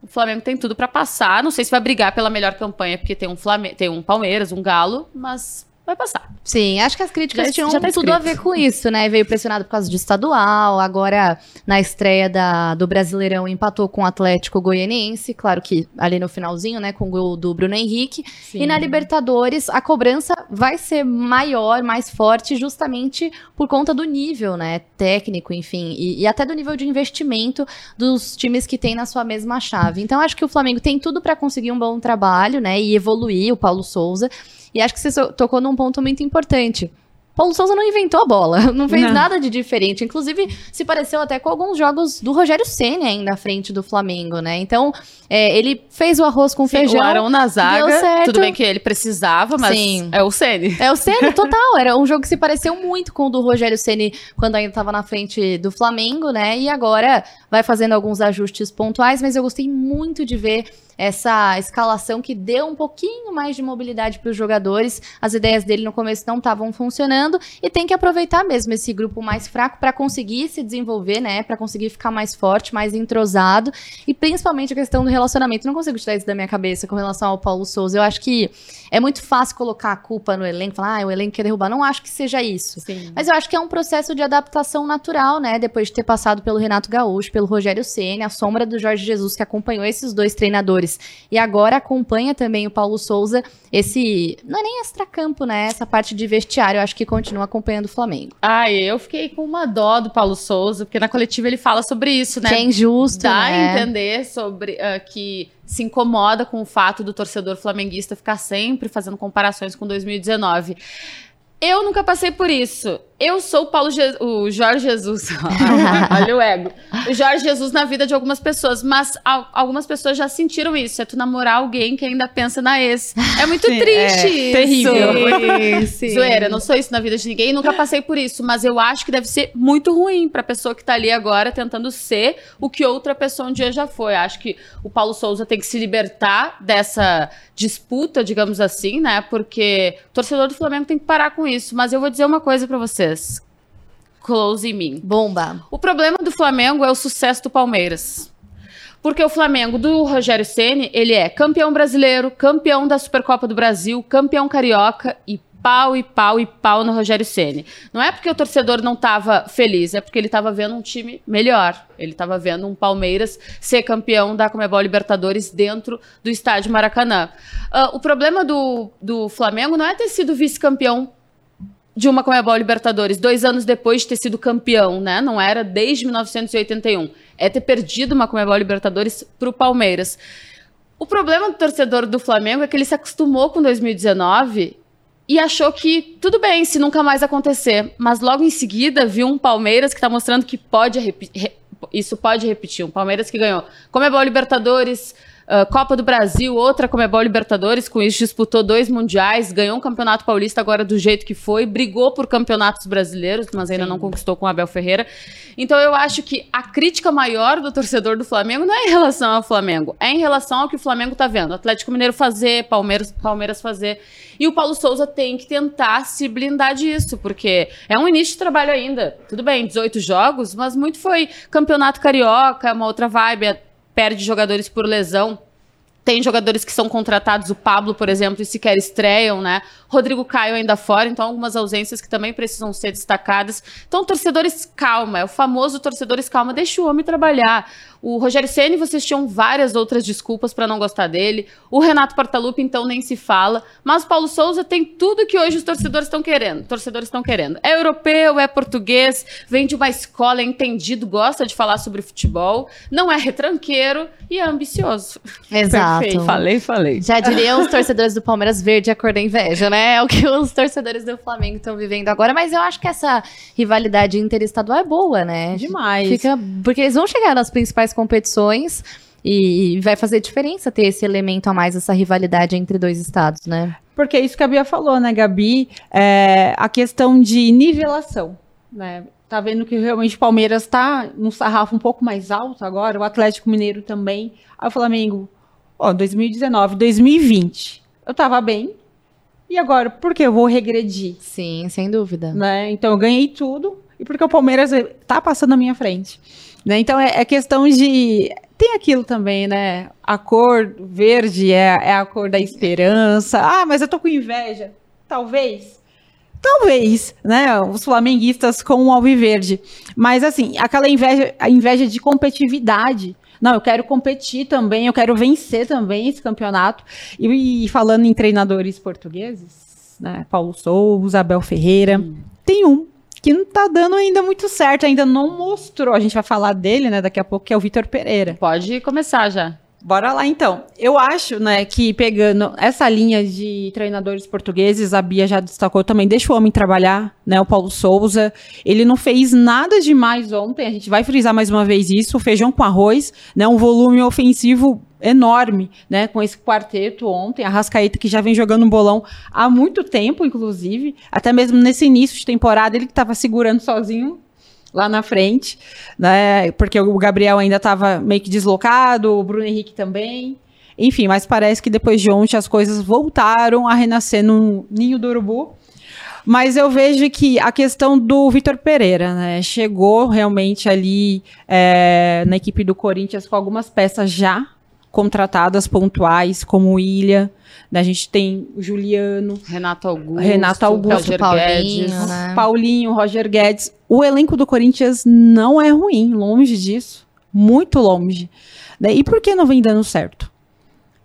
o Flamengo tem tudo para passar. Não sei se vai brigar pela melhor campanha, porque tem um, Flamengo, tem um Palmeiras, um Galo, mas vai passar. Sim, acho que as críticas já, tinham já tá tudo a ver com isso, né? Veio pressionado por causa de estadual, agora na estreia da, do Brasileirão empatou com o Atlético Goianiense, claro que ali no finalzinho, né, com o gol do Bruno Henrique. Sim. E na Libertadores a cobrança vai ser maior, mais forte, justamente por conta do nível, né, técnico, enfim, e, e até do nível de investimento dos times que tem na sua mesma chave. Então acho que o Flamengo tem tudo para conseguir um bom trabalho, né, e evoluir o Paulo Souza. E acho que você tocou num ponto muito importante. Paulo Souza não inventou a bola, não fez não. nada de diferente. Inclusive, se pareceu até com alguns jogos do Rogério Senna ainda à frente do Flamengo, né? Então, é, ele fez o arroz com Sim, feijão. O Arão na zaga, tudo bem que ele precisava, mas Sim. é o Senna. É o Senna, total. Era um jogo que se pareceu muito com o do Rogério Senna quando ainda estava na frente do Flamengo, né? E agora vai fazendo alguns ajustes pontuais, mas eu gostei muito de ver essa escalação que deu um pouquinho mais de mobilidade para os jogadores. As ideias dele no começo não estavam funcionando e tem que aproveitar mesmo esse grupo mais fraco para conseguir se desenvolver, né? Para conseguir ficar mais forte, mais entrosado e principalmente a questão do relacionamento. Não consigo tirar isso da minha cabeça com relação ao Paulo Souza. Eu acho que é muito fácil colocar a culpa no elenco, falar, ah, o elenco quer derrubar. Não acho que seja isso. Sim. Mas eu acho que é um processo de adaptação natural, né? Depois de ter passado pelo Renato Gaúcho, pelo Rogério Ceni, a sombra do Jorge Jesus que acompanhou esses dois treinadores e agora acompanha também o Paulo Souza esse, não é nem extracampo, né? Essa parte de vestiário, eu acho que continua acompanhando o Flamengo. Ah, eu fiquei com uma dó do Paulo Souza, porque na coletiva ele fala sobre isso, né? Que é injusto, Dá né? a entender sobre uh, que se incomoda com o fato do torcedor flamenguista ficar sempre fazendo comparações com 2019 Eu nunca passei por isso. Eu sou o Paulo Je o Jorge Jesus. Olha o ego. O Jorge Jesus na vida de algumas pessoas, mas algumas pessoas já sentiram isso. É tu namorar alguém que ainda pensa na ex. É muito sim, triste é, isso. Terrível. Sim, Zoeira, não sou isso na vida de ninguém, nunca passei por isso, mas eu acho que deve ser muito ruim pra pessoa que tá ali agora tentando ser o que outra pessoa um dia já foi. Acho que o Paulo Souza tem que se libertar dessa disputa, digamos assim, né? Porque o torcedor do Flamengo tem que parar com isso. Mas eu vou dizer uma coisa para vocês. Close em mim. Bomba. O problema do Flamengo é o sucesso do Palmeiras. Porque o Flamengo do Rogério Ceni, ele é campeão brasileiro, campeão da Supercopa do Brasil, campeão carioca e pau e pau e pau no Rogério Ceni. Não é porque o torcedor não estava feliz, é porque ele estava vendo um time melhor. Ele estava vendo um Palmeiras ser campeão da Comebol Libertadores dentro do estádio Maracanã. Uh, o problema do, do Flamengo não é ter sido vice-campeão de uma Comebol Libertadores dois anos depois de ter sido campeão, né? Não era desde 1981. É ter perdido uma Comebol Libertadores para o Palmeiras. O problema do torcedor do Flamengo é que ele se acostumou com 2019 e achou que tudo bem se nunca mais acontecer. Mas logo em seguida viu um Palmeiras que está mostrando que pode isso pode repetir. Um Palmeiras que ganhou Comebol Libertadores, Uh, Copa do Brasil, outra Comebol Libertadores, com isso disputou dois mundiais, ganhou um campeonato paulista agora do jeito que foi, brigou por campeonatos brasileiros, mas ainda Sim. não conquistou com o Abel Ferreira. Então eu acho que a crítica maior do torcedor do Flamengo não é em relação ao Flamengo, é em relação ao que o Flamengo tá vendo. Atlético Mineiro fazer, Palmeiras, Palmeiras fazer. E o Paulo Souza tem que tentar se blindar disso, porque é um início de trabalho ainda. Tudo bem, 18 jogos, mas muito foi campeonato carioca, uma outra vibe perde jogadores por lesão. Tem jogadores que são contratados, o Pablo, por exemplo, e sequer estreiam, né? Rodrigo Caio ainda fora, então algumas ausências que também precisam ser destacadas. Então, torcedores, calma, é o famoso torcedores, calma, deixa o homem trabalhar. O Rogério Ceni, vocês tinham várias outras desculpas para não gostar dele. O Renato Portaluppi, então, nem se fala. Mas o Paulo Souza tem tudo que hoje os torcedores estão querendo. Torcedores estão querendo. É europeu, é português, vem de uma escola, é entendido, gosta de falar sobre futebol, não é retranqueiro e é ambicioso. Exato. Perfeito. Falei, falei. Já diriam os torcedores do Palmeiras verde a cor da inveja, né? É o que os torcedores do Flamengo estão vivendo agora. Mas eu acho que essa rivalidade interestadual é boa, né? Demais. Fica, porque eles vão chegar nas principais competições e, vai fazer diferença ter esse elemento a mais, essa rivalidade entre dois estados, né? Porque é isso que a Bia falou, né, Gabi? É a questão de nivelação, né? Tá vendo que realmente o Palmeiras tá num sarrafo um pouco mais alto agora, o Atlético Mineiro também. Aí o Flamengo, ó, 2019, 2020, eu tava bem. E agora, por que eu vou regredir? Sim, sem dúvida. Né? Então eu ganhei tudo e porque o Palmeiras tá passando na minha frente. Né? Então é, é, questão de. Tem aquilo também, né? A cor verde é, é a cor da esperança. Ah, mas eu tô com inveja. Talvez. Talvez, né? Os flamenguistas com o alviverde. Mas, assim, aquela inveja, a inveja de competitividade. Não, eu quero competir também, eu quero vencer também esse campeonato. E, e falando em treinadores portugueses, né? Paulo Souza, Abel Ferreira, hum. tem um que não tá dando ainda muito certo, ainda não mostrou. A gente vai falar dele, né, daqui a pouco, que é o Vitor Pereira. Pode começar já. Bora lá então. Eu acho, né, que pegando essa linha de treinadores portugueses, a Bia já destacou também, deixa o homem trabalhar, né, o Paulo Souza. Ele não fez nada demais ontem, a gente vai frisar mais uma vez isso, feijão com arroz, né, um volume ofensivo enorme, né, com esse quarteto ontem, a Rascaeta que já vem jogando um bolão há muito tempo, inclusive, até mesmo nesse início de temporada ele que estava segurando sozinho lá na frente, né, porque o Gabriel ainda estava meio que deslocado, o Bruno Henrique também, enfim, mas parece que depois de ontem as coisas voltaram a renascer no ninho do urubu, mas eu vejo que a questão do Vitor Pereira, né? Chegou realmente ali é, na equipe do Corinthians com algumas peças já contratadas pontuais, como o Ilha. Né? A gente tem o Juliano, Renato Augusto, Renato Augusto Roger Paulinho, Guedes, né? Paulinho, Roger Guedes. O elenco do Corinthians não é ruim, longe disso, muito longe. Né? E por que não vem dando certo?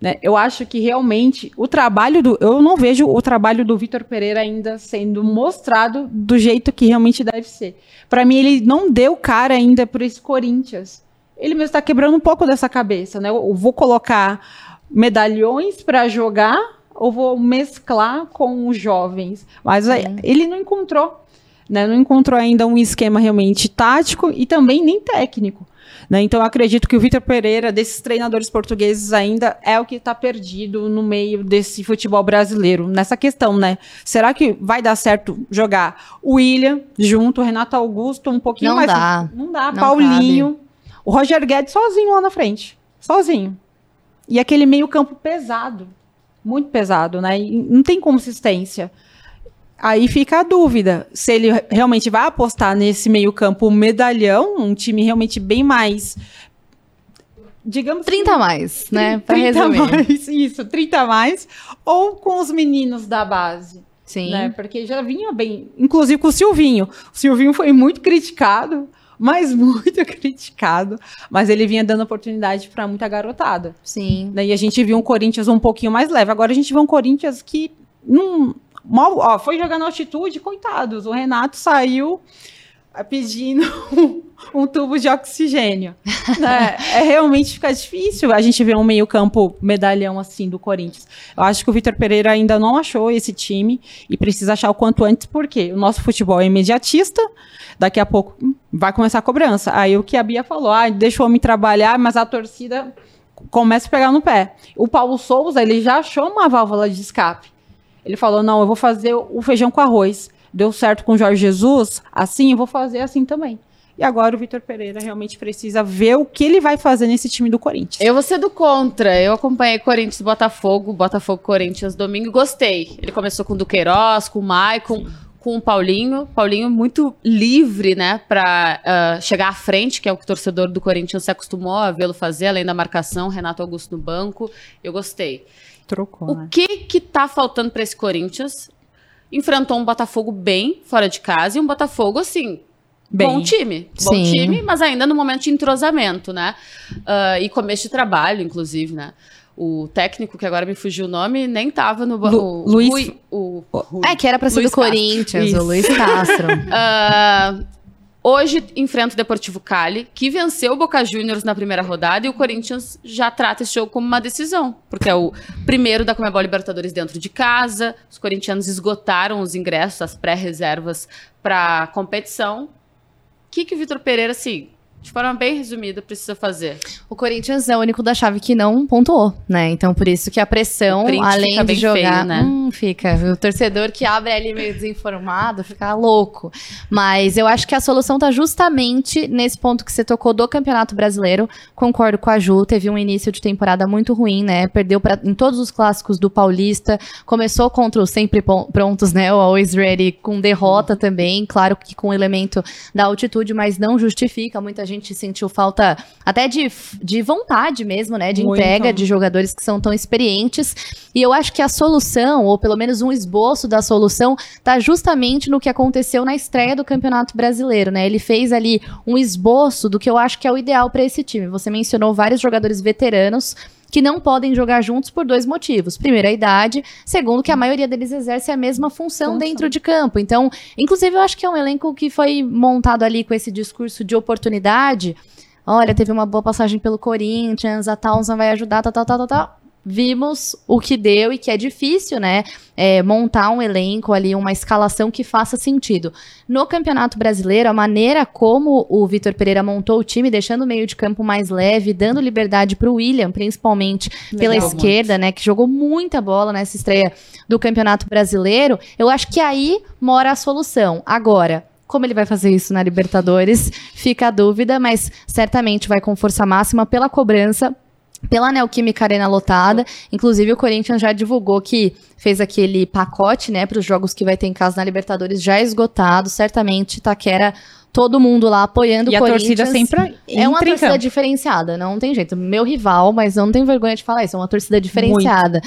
Né? Eu acho que realmente o trabalho do. Eu não vejo o trabalho do Vitor Pereira ainda sendo mostrado do jeito que realmente deve ser. Para mim, ele não deu cara ainda por esse Corinthians ele mesmo está quebrando um pouco dessa cabeça, né? Eu vou colocar medalhões para jogar ou vou mesclar com os jovens? Mas Sim. ele não encontrou, né? Não encontrou ainda um esquema realmente tático e também nem técnico. Né? Então, eu acredito que o Vitor Pereira, desses treinadores portugueses, ainda é o que está perdido no meio desse futebol brasileiro, nessa questão, né? Será que vai dar certo jogar o William junto, o Renato Augusto, um pouquinho Não mais. dá. Não dá. Não Paulinho, o Roger Guedes sozinho lá na frente. Sozinho. E aquele meio-campo pesado. Muito pesado, né? E não tem consistência. Aí fica a dúvida se ele realmente vai apostar nesse meio-campo medalhão, um time realmente bem mais. Digamos 30 a mais, né? Pra 30 a resumir. mais, isso, 30 a mais, ou com os meninos da base, Sim. né? Porque já vinha bem, inclusive com o Silvinho. O Silvinho foi muito criticado, mas muito criticado, mas ele vinha dando oportunidade para muita garotada. Sim. Daí a gente viu um Corinthians um pouquinho mais leve. Agora a gente vê um Corinthians que não mal, ó, foi jogar na altitude, coitados. O Renato saiu ah, pedindo um, tubo de oxigênio. né? É realmente fica difícil a gente ver um meio-campo medalhão assim do Corinthians. Eu acho que o Vitor Pereira ainda não achou esse time e precisa achar o quanto antes, porque o nosso futebol é imediatista. Daqui a pouco vai começar a cobrança. Aí o que a Bia falou, ah, deixa o homem trabalhar, mas a torcida começa a pegar no pé. O Paulo Souza, ele já achou uma válvula de escape. Ele falou: não, eu vou fazer o feijão com arroz. Deu certo com o Jorge Jesus, assim eu vou fazer assim também. E agora o Vitor Pereira realmente precisa ver o que ele vai fazer nesse time do Corinthians. Eu vou ser do contra. Eu acompanhei Corinthians e Botafogo, Botafogo Corinthians domingo, gostei. Ele começou com o Duqueiroz, com o Maicon, com o Paulinho. Paulinho muito livre, né, pra ah, chegar à frente, que é o que o torcedor do Corinthians se acostumou a vê-lo fazer, além da marcação. Renato Augusto no banco. Eu gostei. Trocou, O que que tá faltando pra esse Corinthians? Enfrentou um Botafogo bem fora de casa e um Botafogo, assim, Bom time. Bom Sim. time, mas ainda no momento de entrosamento, né? Ah, e começo de trabalho, inclusive, né? O técnico, que agora me fugiu o nome, nem tava no... ba- Lu- o, Luiz- Rui- o, Rui. É, que era pra ser Luiz do Castro. Corinthians, Isso. o Luiz Castro. Ah, hoje enfrenta o Deportivo Cali, que venceu o Boca Juniors na primeira rodada, e o Corinthians já trata esse jogo como uma decisão, porque é o primeiro da Comebol Libertadores dentro de casa. Os corintianos esgotaram os ingressos, as pré-reservas para competição. O que, que o Vitor Pereira, assim, de forma bem resumida, precisa fazer? O Corinthians é o único da chave que não pontuou, né? Então, por isso que a pressão, além de jogar. feio, né? Hum, fica. O torcedor que abre ali meio desinformado fica louco. Mas eu acho que a solução tá justamente nesse ponto que você tocou do Campeonato Brasileiro. Concordo com a Ju, teve um início de temporada muito ruim, né? Perdeu pra, em todos os clássicos do Paulista. Começou contra os sempre prontos, né? O Always Ready com derrota também. Claro que com o elemento da altitude, mas não justifica. Muita gente sentiu falta até de, de vontade mesmo, né? De Muito. entrega de jogadores que são tão experientes. E eu acho que a solução, ou pelo menos um esboço da solução, tá justamente no que aconteceu na estreia do Campeonato Brasileiro, né? Ele fez ali um esboço do que eu acho que é o ideal para esse time. Você mencionou vários jogadores veteranos que não podem jogar juntos por dois motivos. Primeiro, a idade. Segundo, que a maioria deles exerce a mesma função Função. dentro de campo. Então, inclusive, eu acho que é um elenco que foi montado ali com esse discurso de oportunidade. Olha, teve uma boa passagem pelo Corinthians, a Townsend vai ajudar, tal, tal, tal, tal, tal. Vimos o que deu e que é difícil, né? é, montar um elenco ali, uma escalação que faça sentido. No Campeonato Brasileiro, a maneira como o Vitor Pereira montou o time, deixando o meio de campo mais leve, dando liberdade para o William, principalmente pela Legal, esquerda, né? Que jogou muita bola nessa estreia do Campeonato Brasileiro. Eu acho que aí mora a solução. Agora. Como ele vai fazer isso na Libertadores, fica a dúvida, mas certamente vai com força máxima pela cobrança, pela Neoquímica Arena lotada. Inclusive, o Corinthians já divulgou que fez aquele pacote, né, para os jogos que vai ter em casa na Libertadores já esgotado. Certamente, Taquera, todo mundo lá apoiando E o a Corinthians. torcida sempre É uma torcida campo. diferenciada, não tem jeito. Meu rival, mas eu não tenho vergonha de falar isso. É uma torcida diferenciada.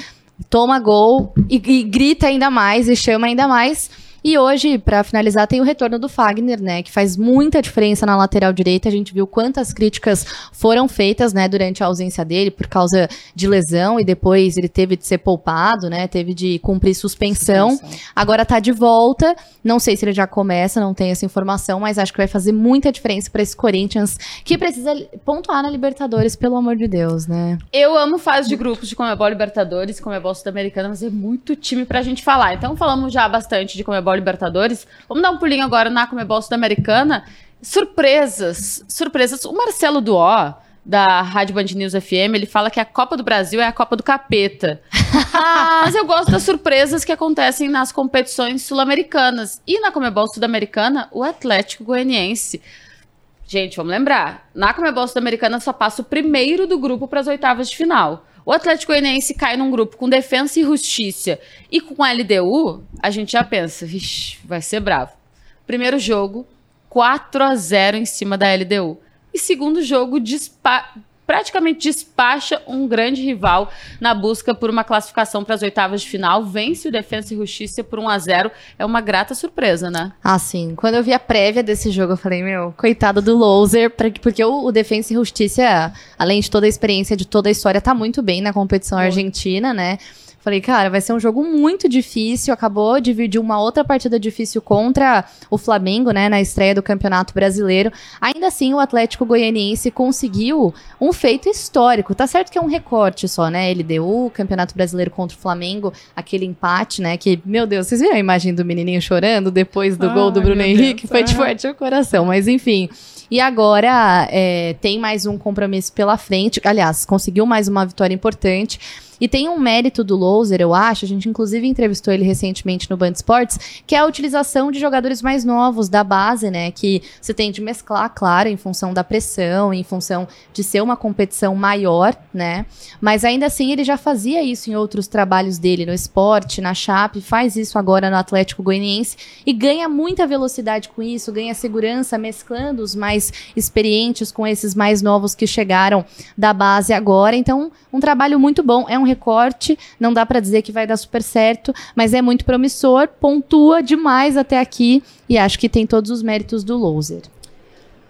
Toma gol e, e grita ainda mais e chama ainda mais. E hoje, para finalizar, tem o retorno do Fagner, né, que faz muita diferença na lateral direita. A gente viu quantas críticas foram feitas, né, durante a ausência dele por causa de lesão e depois ele teve de ser poupado, né, teve de cumprir suspensão. suspensão. Agora tá de volta. Não sei se ele já começa, não tenho essa informação, mas acho que vai fazer muita diferença para esse Corinthians que precisa pontuar na Libertadores, pelo amor de Deus, né? Eu amo fase de grupos de Comebol Libertadores, Comebol Sul-Americana, mas é muito time pra gente falar. Então falamos já bastante de Comebol Libertadores. Vamos dar um pulinho agora na Comebol Sul-Americana. Surpresas, surpresas. O Marcelo Duó, da Rádio Band News FM, ele fala que a Copa do Brasil é a Copa do Capeta. Mas eu gosto das surpresas que acontecem nas competições sul-americanas. E na Comebol Sul-Americana, o Atlético Goianiense. Gente, vamos lembrar, na Comebol Sul-Americana só passa o primeiro do grupo para as oitavas de final. O Atlético Goianiense cai num grupo com Defensa e Justiça e com a LDU, a gente já pensa, vixi, vai ser bravo. Primeiro jogo, 4 a 0 em cima da LDU. E segundo jogo, dispa praticamente despacha um grande rival na busca por uma classificação para as oitavas de final, vence o Defensa e Justiça por 1 a 0 É uma grata surpresa, né? Ah, sim. Quando eu vi a prévia desse jogo, eu falei, meu, coitado do loser, porque o, o Defensa e Justiça, além de toda a experiência, de toda a história, tá muito bem na competição argentina, né? Falei, cara, vai ser um jogo muito difícil. Acabou de dividir uma outra partida difícil contra o Flamengo, né, na estreia do Campeonato Brasileiro. Ainda assim, o Atlético Goianiense conseguiu um feito histórico. Tá certo que é um recorte só, né? LDU, Campeonato Brasileiro contra o Flamengo, aquele empate, né? Que, meu Deus, vocês viram a imagem do menininho chorando depois do gol do Bruno Henrique? Deus, Foi de forte o coração, mas enfim. E agora é, tem mais um compromisso pela frente. Aliás, conseguiu mais uma vitória importante. E tem um mérito do Loser, eu acho, a gente inclusive entrevistou ele recentemente no Band Sports, que é a utilização de jogadores mais novos da base, né? Que você tem de mesclar, claro, em função da pressão, em função de ser uma competição maior, né? Mas ainda assim ele já fazia isso em outros trabalhos dele, no esporte, na Chape, faz isso agora no Atlético Goianiense e ganha muita velocidade com isso, ganha segurança mesclando os mais experientes com esses mais novos que chegaram da base agora. Então, um trabalho muito bom. É um recorte, não dá para dizer que vai dar super certo, mas é muito promissor, pontua demais até aqui e acho que tem todos os méritos do loser.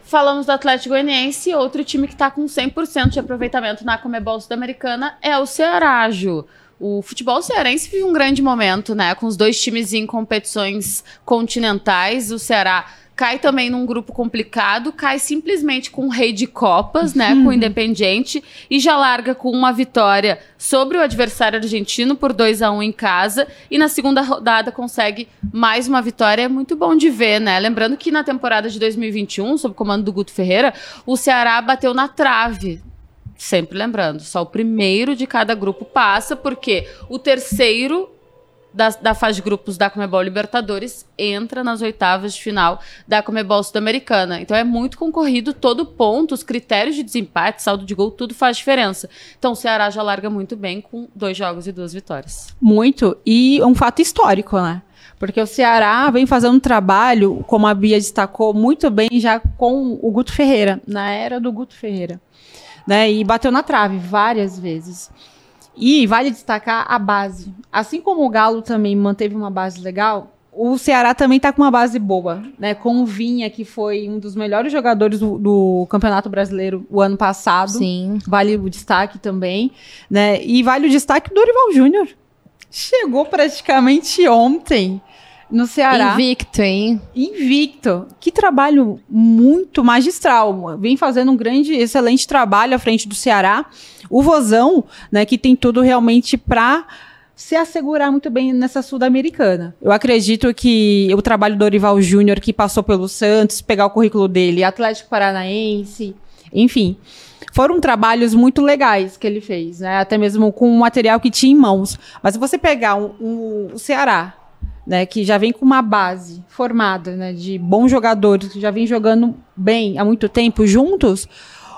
Falamos do Atlético Goianiense, outro time que está com 100% de aproveitamento na Comebol Sul-Americana é o Ceará, Ju. O futebol cearense vive um grande momento, né? Com os dois times em competições continentais. O Ceará cai também num grupo complicado, cai simplesmente com o rei de copas, né, com o Independiente, e já larga com uma vitória sobre o adversário argentino por 2 a 1 em casa, e na segunda rodada consegue mais uma vitória, é muito bom de ver, né? Lembrando que na temporada de 2021, sob o comando do Guto Ferreira, o Ceará bateu na trave Sempre lembrando, só o primeiro de cada grupo passa, porque o terceiro da, da fase de grupos da Comebol Libertadores entra nas oitavas de final da Comebol Sul-Americana. Então é muito concorrido, todo ponto, os critérios de desempate, saldo de gol, tudo faz diferença. Então o Ceará já larga muito bem com dois jogos e duas vitórias. Muito. E um fato histórico, né? Porque o Ceará vem fazendo um trabalho, como a Bia destacou, muito bem já com o Guto Ferreira, na era do Guto Ferreira. Né? E bateu na trave várias vezes. E vale destacar a base. Assim como o Galo também manteve uma base legal, o Ceará também está com uma base boa, né? Com o Vinha, que foi um dos melhores jogadores do, do, Campeonato Brasileiro o ano passado. Sim. Vale o destaque também, né? E vale o destaque do Dorival Júnior. Chegou praticamente ontem no Ceará. Invicto, hein? Invicto. Que trabalho muito magistral. Vem fazendo um grande, excelente trabalho à frente do Ceará. O Vozão, né, que tem tudo realmente para se assegurar muito bem nessa Sul-Americana. Eu acredito que o trabalho do Orival Júnior, que passou pelo Santos, pegar o currículo dele, Atlético Paranaense, enfim, foram trabalhos muito legais que ele fez, né? até mesmo com o material que tinha em mãos. Mas se você pegar um, um, o Ceará, né, que já vem com uma base formada né, de bons jogadores, que já vem jogando bem há muito tempo juntos,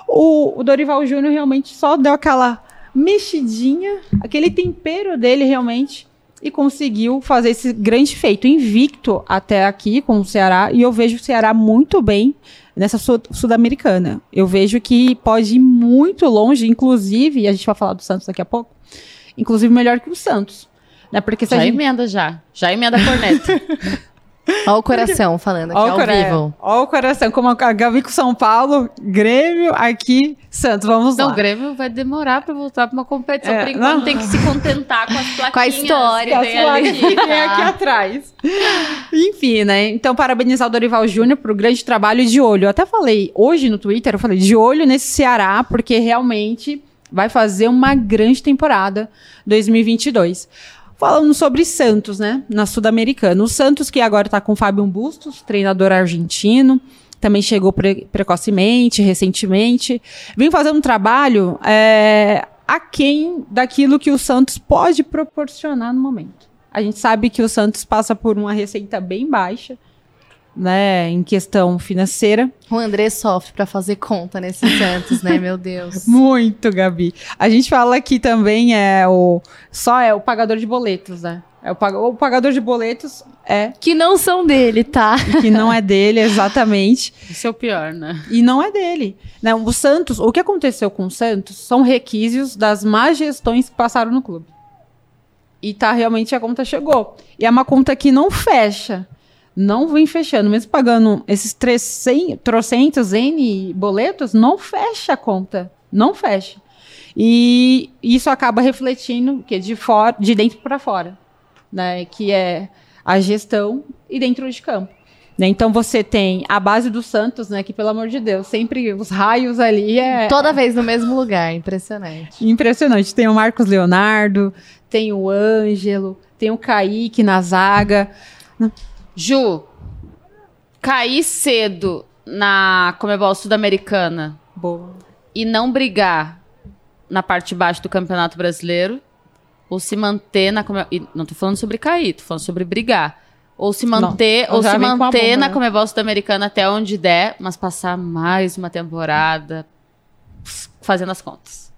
o, o Dorival Júnior realmente só deu aquela mexidinha, aquele tempero dele realmente e conseguiu fazer esse grande feito, invicto até aqui com o Ceará, e eu vejo o Ceará muito bem nessa Sul-Americana. Eu vejo que pode ir muito longe, inclusive, e a gente vai falar do Santos daqui a pouco, inclusive melhor que o Santos. Né? Porque já gente... emenda já, já emenda a corneta. Olha o coração falando aqui Ó o, ao vivo. ó o coração, como a Gabi com São Paulo, Grêmio, aqui, Santos, vamos Então, lá. o Grêmio vai demorar pra voltar pra uma competição. É, Por enquanto, não. tem que se contentar com as plaquinhas. Com a história, que tem que tem aqui atrás. Enfim, né? Então, parabenizar o Dorival Júnior por grande trabalho de olho. Eu até falei hoje no Twitter, eu falei de olho nesse Ceará, porque realmente vai fazer uma grande temporada 2022. Falando sobre Santos, né? Na Sul-Americana. O Santos, que agora tá com Fábio Bustos, treinador argentino, também chegou pre- precocemente, recentemente. Vem fazendo um trabalho é, aquém daquilo que o Santos pode proporcionar no momento. A gente sabe que o Santos passa por uma receita bem baixa, né, em questão financeira. O André sofre pra fazer conta nesse Santos, né? Meu Deus. Muito, Gabi. A gente fala que também é o só é o pagador de boletos, né? É o, pag- o pagador de boletos é Que não são dele, tá? que não é dele exatamente. Isso é o pior, né? E não é dele. Né? O Santos, o que aconteceu com o Santos são requisitos das más gestões que passaram no clube. E tá, realmente a conta chegou. E é uma conta que não fecha. Não vem fechando. Mesmo pagando esses 300, trocentos N boletos, não fecha a conta. Não fecha. E isso acaba refletindo que de fora, de dentro para fora, né? Que é a gestão e dentro de campo. né? Então você tem a base do Santos, né? Que pelo amor de Deus, sempre os raios ali é Toda vez no mesmo lugar, impressionante. impressionante. Tem o Marcos Leonardo, tem o Ângelo, tem o Kaique na zaga. Ju, cair cedo na Comebol Sul-Americana Boa. e não brigar na parte de baixo do Campeonato Brasileiro, ou se manter na Come... e Não tô falando sobre cair, tô falando sobre brigar. Ou se manter, Não, ou se manter bomba, na né? Comebol Sul-Americana até onde der, mas passar mais uma temporada fazendo as contas.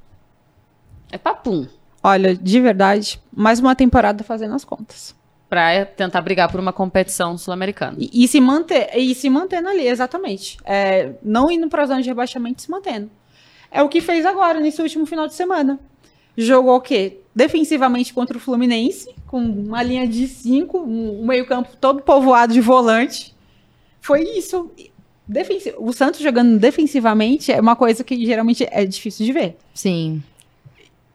É papum. Olha, de verdade, mais uma temporada fazendo as contas. Pra tentar brigar por uma competição sul-americana. E, e se manter, e se mantendo ali, exatamente. É, não indo para a zona de rebaixamento, se mantendo. É o que fez agora, nesse último final de semana. Jogou o quê? Defensivamente contra o Fluminense, com uma linha de cinco, um, um meio-campo todo povoado de volante. Foi isso. Defensi- o Santos jogando defensivamente é uma coisa que geralmente é difícil de ver. Sim.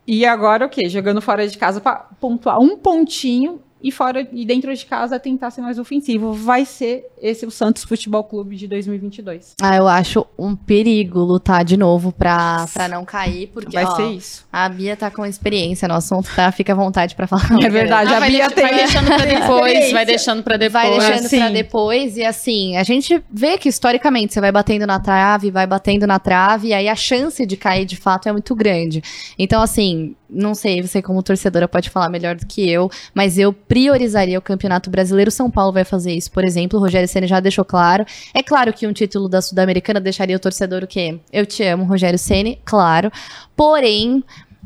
E agora o quê? Jogando fora de casa para pontuar um pontinho e fora e dentro de casa tentar ser mais ofensivo. Vai ser esse o Santos Futebol Clube de 2022. Ah, eu acho um perigo lutar de novo pra, pra não cair, porque Vai ó, ser isso. a Bia tá com experiência no assunto, tá? Fica à vontade pra falar. É verdade. Ah, a Bia tem- vai deixando pra depois, vai deixando pra depois. Vai deixando Sim. pra depois, e assim, a gente vê que historicamente você vai batendo na trave, vai batendo na trave, e aí a chance de cair de fato é muito grande. Então, assim, não sei, você como torcedora pode falar melhor do que eu, mas eu priorizaria o Campeonato Brasileiro. São Paulo vai fazer isso, por exemplo, o Rogério Ceni já deixou claro. É claro que um título da Sul-Americana deixaria o torcedor o quê? Eu te amo, Rogério Ceni, claro. Porém,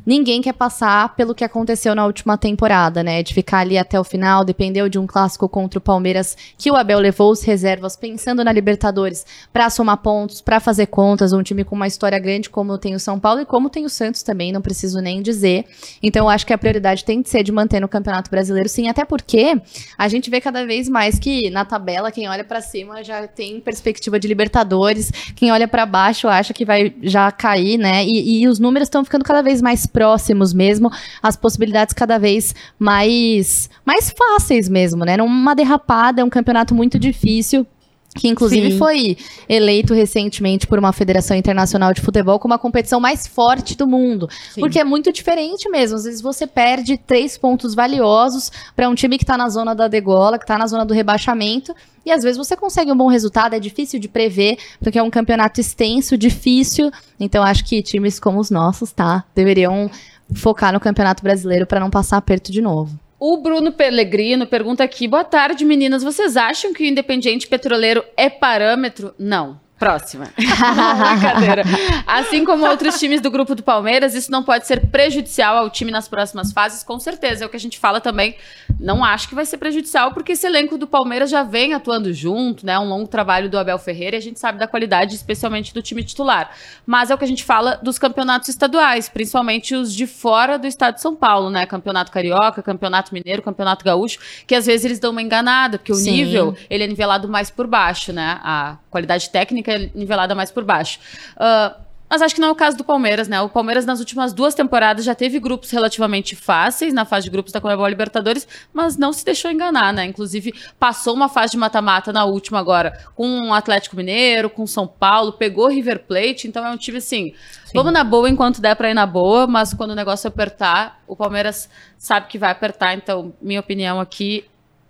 ninguém quer passar pelo que aconteceu na última temporada, né? De ficar ali até o final, dependeu de um clássico contra o Palmeiras que o Abel levou os reservas pensando na Libertadores pra somar pontos, pra fazer contas, um time com uma história grande como tem o São Paulo e como tem o Santos também, não preciso nem dizer. Então eu acho que a prioridade tem que ser de manter no Campeonato Brasileiro, sim, até porque a gente vê cada vez mais que na tabela quem olha pra cima já tem perspectiva de Libertadores, quem olha pra baixo acha que vai já cair, né? E, e os números estão ficando cada vez mais próximos mesmo, as possibilidades cada vez mais mais fáceis mesmo, né? Numa derrapada, é um campeonato muito difícil. Que inclusive Sim. foi eleito recentemente por uma Federação Internacional de Futebol como a competição mais forte do mundo. Sim. Porque é muito diferente mesmo. Às vezes você perde três pontos valiosos para um time que tá na zona da degola, que tá na zona do rebaixamento. E às vezes você consegue um bom resultado, é difícil de prever, porque é um campeonato extenso, difícil. Então acho que times como os nossos, tá? Deveriam focar no Campeonato Brasileiro para não passar aperto de novo. O Bruno Pellegrino pergunta aqui: boa tarde, meninas. Vocês acham que o Independiente Petroleiro é parâmetro? Não. Próxima. Brincadeira. Assim como outros times do grupo do Palmeiras, isso não pode ser prejudicial ao time nas próximas fases, com certeza. É o que a gente fala também. Não acho que vai ser prejudicial, porque esse elenco do Palmeiras já vem atuando junto, né? Um longo trabalho do Abel Ferreira e a gente sabe da qualidade, especialmente do time titular. Mas é o que a gente fala dos campeonatos estaduais, principalmente os de fora do estado de São Paulo, né? Campeonato Carioca, Campeonato Mineiro, Campeonato Gaúcho, que às vezes eles dão uma enganada, porque o Sim. nível ele é nivelado mais por baixo, né? A qualidade técnica é nivelada mais por baixo. Ah, mas acho que não é o caso do Palmeiras, né? O Palmeiras, nas últimas duas temporadas, já teve grupos relativamente fáceis na fase de grupos da Comebol Libertadores, mas não se deixou enganar, né? Inclusive, passou uma fase de mata-mata na última agora com o Atlético Mineiro, com São Paulo, pegou o River Plate, então é um time assim. Vamos na boa enquanto der pra ir na boa, mas quando o negócio apertar, o Palmeiras sabe que vai apertar, então minha opinião aqui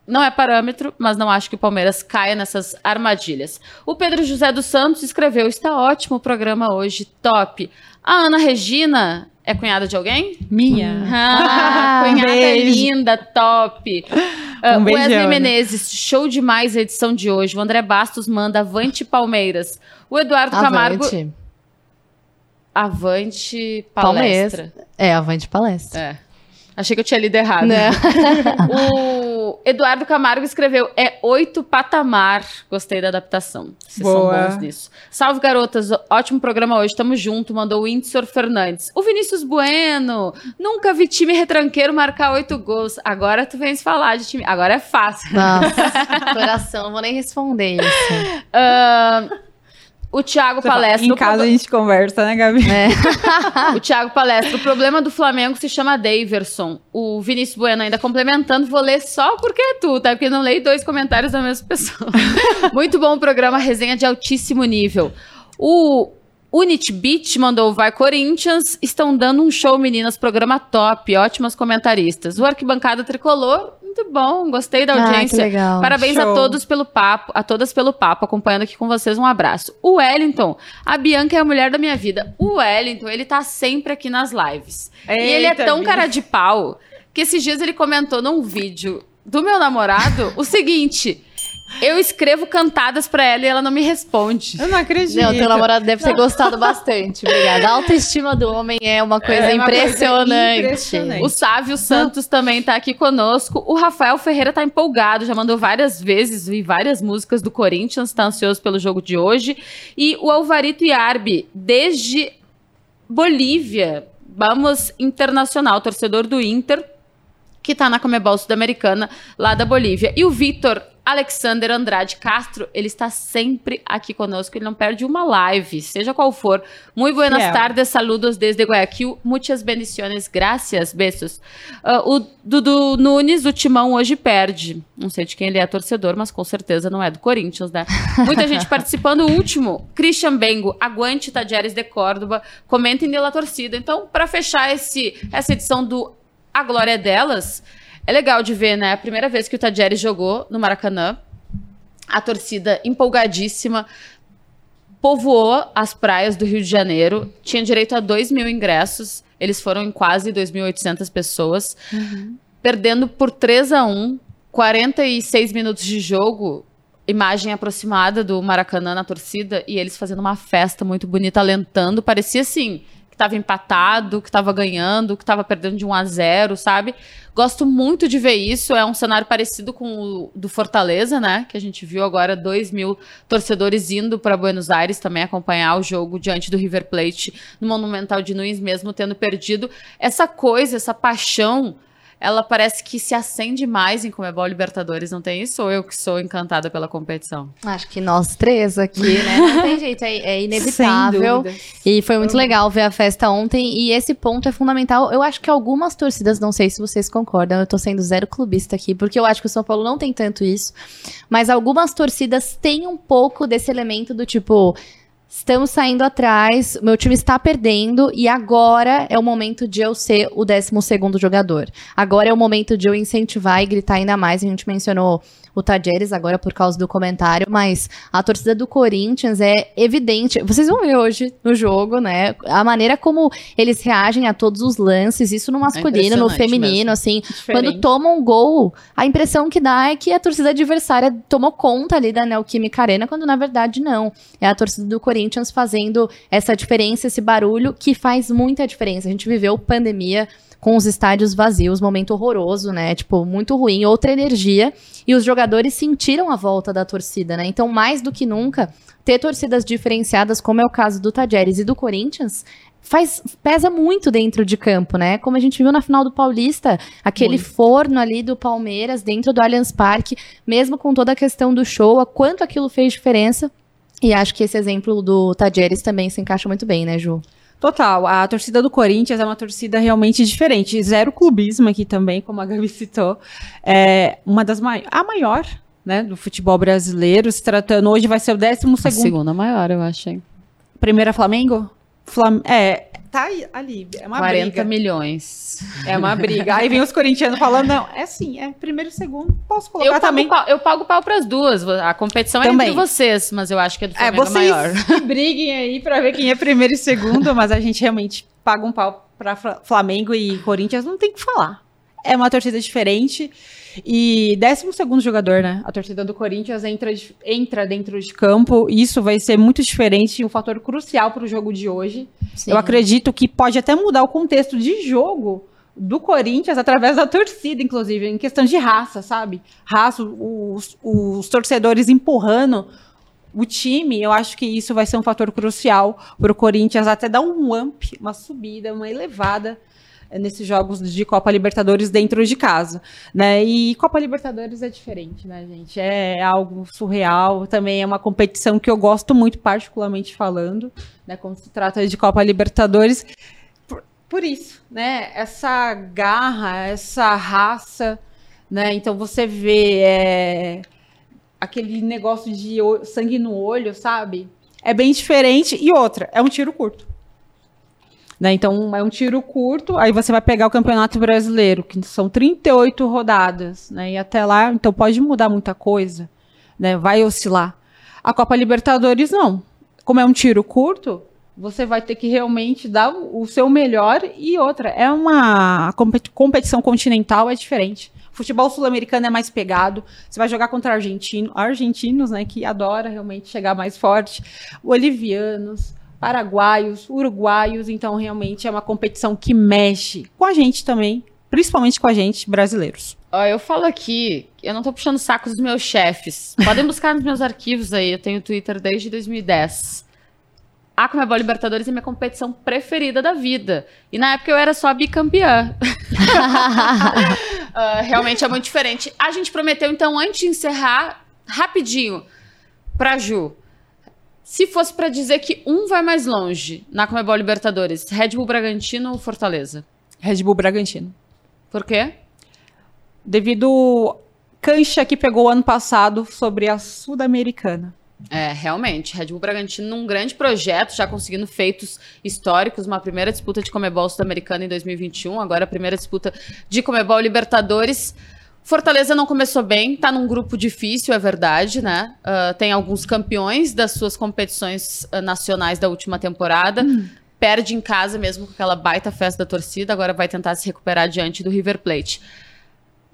não é parâmetro, mas não acho que o Palmeiras caia nessas armadilhas. O Pedro José dos Santos escreveu: está ótimo o programa hoje, top. A Ana Regina é cunhada de alguém? Minha. Ah, cunhada beijo. linda, top. Ah, Um beijão, Wesley? Menezes, show demais a edição de hoje. O André Bastos manda Avante Palmeiras. O Eduardo Camargo. Avante. Avante Palmeiras. Palestra. É, avante palestra. É. Achei que eu tinha lido errado. Né? O Eduardo Camargo escreveu: é oito patamar. Gostei da adaptação. Vocês Boa. são bons nisso. Salve, garotas. Ótimo programa hoje. Tamo junto. Mandou o Windsor Fernandes. O Vinícius Bueno. Nunca vi time retranqueiro marcar oito gols. Agora tu vens falar de time. Agora é fácil. Nossa, coração, não vou nem responder isso. Ah, o Thiago Palestra. Em o casa a proble- gente conversa, né, Gabi? O Thiago Palestra. O problema do Flamengo se chama Daverson. O Vinícius Bueno ainda complementando. Vou ler só porque é tu, tá? Porque não leio dois comentários da mesma pessoa. Muito bom o programa, resenha de altíssimo nível. O Unit Beat mandou Vai Corinthians. Estão dando um show, meninas. Programa top. Ótimas comentaristas. O Arquibancada Tricolor. Muito bom. Gostei da Ah, que audiência. legal. Parabéns a Show. todos pelo papo, a todas pelo papo, acompanhando aqui com vocês. Um abraço. O Wellington, a Bianca é a mulher da minha vida. O Wellington, ele tá sempre aqui nas lives. e ele é Eita, tão cara de pau que esses dias ele comentou num vídeo do meu namorado o seguinte: eu escrevo cantadas pra ela e ela não me responde. Eu não acredito. Não, teu namorado deve ter gostado bastante. Obrigada. A autoestima do homem é uma coisa É uma coisa impressionante. impressionante. O Sávio Santos também tá aqui conosco. O Rafael Ferreira tá empolgado, já mandou várias vezes e várias músicas do Corinthians, tá ansioso pelo jogo de hoje. E o Alvarito Iarbi, desde Bolívia, vamos internacional, torcedor do Inter, que tá na Comebol Sul-Americana, lá da Bolívia. E o Vitor Alexander Andrade Castro, ele está sempre aqui conosco, ele não perde uma live, seja qual for. Muito buenas Fiel. tardes, saludos desde Guayaquil, muitas bendiciones, gracias, beijos. Ah, o Dudu Nunes, o Timão, hoje perde. Não sei de quem ele é torcedor, mas com certeza não é do Corinthians, né? Muita gente participando. O último, Christian Bengo, aguante Tadieres de Córdoba, comentem pela torcida. Então, para fechar esse, essa edição do A Glória é Delas, é legal de ver, né? A primeira vez que o Tadieres jogou no Maracanã, a torcida empolgadíssima povoou as praias do Rio de Janeiro, tinha direito a 2 mil ingressos, eles foram em quase 2.800 pessoas, perdendo por 3 a 1 46 minutos de jogo, imagem aproximada do Maracanã na torcida, e eles fazendo uma festa muito bonita, alentando, parecia assim, que estava empatado, que estava ganhando, que estava perdendo de 1 a 0 sabe? Gosto muito de ver isso, é um cenário parecido com o do Fortaleza, né? Que a gente viu agora 2 mil torcedores indo para Buenos Aires também acompanhar o jogo diante do River Plate no Monumental de Nunes, mesmo tendo perdido. Essa coisa, essa paixão, ela parece que se acende mais em Comebol Libertadores, não tem isso? Ou eu que sou encantada pela competição? Acho que nós três aqui, né? Não tem jeito, é, é inevitável. E foi muito legal ver a festa ontem. E esse ponto é fundamental. Eu acho que algumas torcidas, não sei se vocês concordam, eu tô sendo zero clubista aqui, porque eu acho que o São Paulo não tem tanto isso. Mas algumas torcidas têm um pouco desse elemento do tipo. Estamos saindo atrás, meu time está perdendo e agora é o momento de eu ser o 12 jogador. Agora é o momento de eu incentivar e gritar ainda mais. A gente mencionou o Tajeres agora por causa do comentário, mas a torcida do Corinthians é evidente. Vocês vão ver hoje no jogo, né? A maneira como eles reagem a todos os lances, isso no masculino, no feminino, mesmo. assim. Diferente. Quando tomam um gol, a impressão que dá é que a torcida adversária tomou conta ali da Neoquímica Arena, quando na verdade não. É a torcida do Corinthians fazendo essa diferença, esse barulho que faz muita diferença. A gente viveu pandemia com os estádios vazios, momento horroroso, né? Tipo, muito ruim, outra energia. E os jogadores sentiram a volta da torcida, né? Então, mais do que nunca, ter torcidas diferenciadas, como é o caso do Tajeres e do Corinthians, faz pesa muito dentro de campo, né? Como a gente viu na final do Paulista, aquele muito. forno ali do Palmeiras dentro do Allianz Parque, mesmo com toda a questão do show, a quanto aquilo fez diferença. E acho que esse exemplo do Tajeres também se encaixa muito bem, né, Ju? Total. A torcida do Corinthians é uma torcida realmente diferente. Zero clubismo aqui também, como a Gabi citou. É uma das maiores. A maior, né, do futebol brasileiro. Se tratando hoje, vai ser o décimo segundo. A segunda maior, eu achei. Primeira Flamengo? Flam é, tá ali, é uma 40 briga. milhões. É uma briga. Aí vem os corintianos falando, não, é assim, é primeiro e segundo, posso colocar eu também. Pau, eu pago pau pras duas, a competição também. é entre vocês, mas eu acho que é do é, Flamengo é, vocês maior. briguem aí pra ver quem é primeiro e segundo, mas a gente realmente paga um pau pra Flamengo e Corinthians, não tem o que falar. É uma torcida diferente. E 12 segundo jogador, né? A torcida do Corinthians entra, entra dentro de campo. Isso vai ser muito diferente, um fator crucial para o jogo de hoje. Sim. Eu acredito que pode até mudar o contexto de jogo do Corinthians através da torcida, inclusive, em questão de raça, sabe? Raça, os, os torcedores empurrando o time, eu acho que isso vai ser um fator crucial para o Corinthians até dar um amp, uma subida, uma elevada nesses jogos de Copa Libertadores dentro de casa, né? E Copa Libertadores é diferente, né, gente? É algo surreal, também é uma competição que eu gosto muito, particularmente falando, né? Quando se trata de Copa Libertadores, por, por isso, né? Essa garra, essa raça, né? Então você vê é, aquele negócio de sangue no olho, sabe? É bem diferente. E outra, é um tiro curto. Né? Então, é um tiro curto, aí você vai pegar o Campeonato Brasileiro, que são 38 rodadas, né? E até lá, então pode mudar muita coisa, né? Vai oscilar. A Copa Libertadores, não. Como é um tiro curto, você vai ter que realmente dar o seu melhor e outra. É uma competição continental, é diferente. Futebol sul-americano é mais pegado. Você vai jogar contra argentino, argentinos, né, que adora realmente chegar mais forte, bolivianos, paraguaios, uruguaios, então realmente é uma competição que mexe com a gente também, principalmente com a gente, brasileiros. Ó, eu falo aqui, eu não tô puxando saco dos meus chefes. Podem buscar nos meus arquivos aí, eu tenho Twitter desde 2010. A Comebol Libertadores é minha competição preferida da vida. E na época eu era só bicampeã. uh, realmente é muito diferente. A gente prometeu, então, antes de encerrar, rapidinho, pra Ju. Se fosse para dizer que um vai mais longe na Comebol Libertadores, Red Bull Bragantino ou Fortaleza? Red Bull Bragantino. Por quê? Devido cancha que pegou ano passado sobre a Sul-Americana. É, realmente. Red Bull Bragantino num grande projeto, já conseguindo feitos históricos, uma primeira disputa de Comebol Sul-Americana em 2021, agora a primeira disputa de Comebol Libertadores. Fortaleza não começou bem, tá num grupo difícil, é verdade, né? Uh, tem alguns campeões das suas competições uh, nacionais da última temporada. Hum. Perde em casa mesmo com aquela baita festa da torcida, agora vai tentar se recuperar diante do River Plate.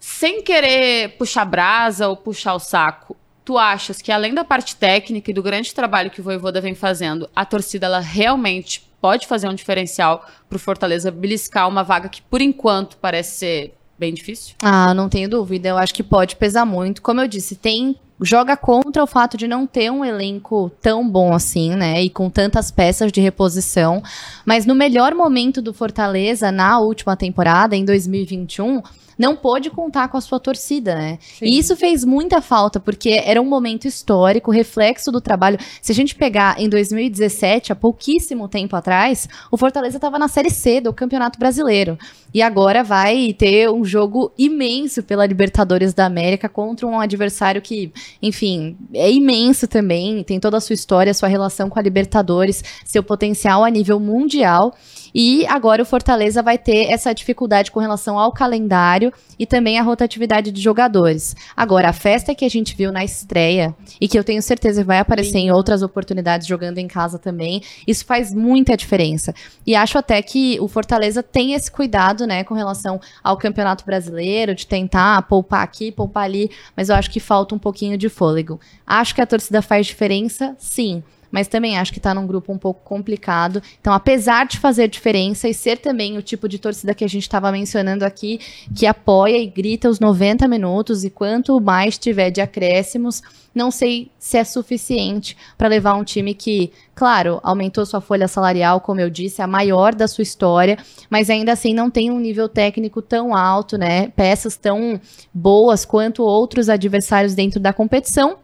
Sem querer puxar brasa ou puxar o saco, tu achas que além da parte técnica e do grande trabalho que o Voivoda vem fazendo, a torcida ela realmente pode fazer um diferencial pro Fortaleza beliscar uma vaga que por enquanto parece ser bem difícil? Ah, não tenho dúvida. Eu acho que pode pesar muito. Como eu disse, tem joga contra o fato de não ter um elenco tão bom assim, né? E com tantas peças de reposição. Mas no melhor momento do Fortaleza, na última temporada, em 2021, não pôde contar com a sua torcida, né? Sim. E isso fez muita falta, porque era um momento histórico, reflexo do trabalho. Se a gente pegar em 2017, há pouquíssimo tempo atrás, o Fortaleza estava na Série C do Campeonato Brasileiro. E agora vai ter um jogo imenso pela Libertadores da América contra um adversário que, enfim, é imenso também, tem toda a sua história, sua relação com a Libertadores, seu potencial a nível mundial. E agora o Fortaleza vai ter essa dificuldade com relação ao calendário e também a rotatividade de jogadores. Agora, a festa que a gente viu na estreia e que eu tenho certeza vai aparecer Sim. em outras oportunidades jogando em casa também, isso faz muita diferença. E acho até que o Fortaleza tem esse cuidado, né, com relação ao Campeonato Brasileiro, de tentar poupar aqui, poupar ali, mas eu acho que falta um pouquinho de fôlego. Acho que a torcida faz diferença, sim mas também acho que está num grupo um pouco complicado. Então, apesar de fazer diferença e ser também o tipo de torcida que a gente estava mencionando aqui, que apoia e grita os 90 minutos e quanto mais tiver de acréscimos, não sei se é suficiente para levar um time que, claro, aumentou sua folha salarial, como eu disse, a maior da sua história, mas ainda assim não tem um nível técnico tão alto, né? Peças tão boas quanto outros adversários dentro da competição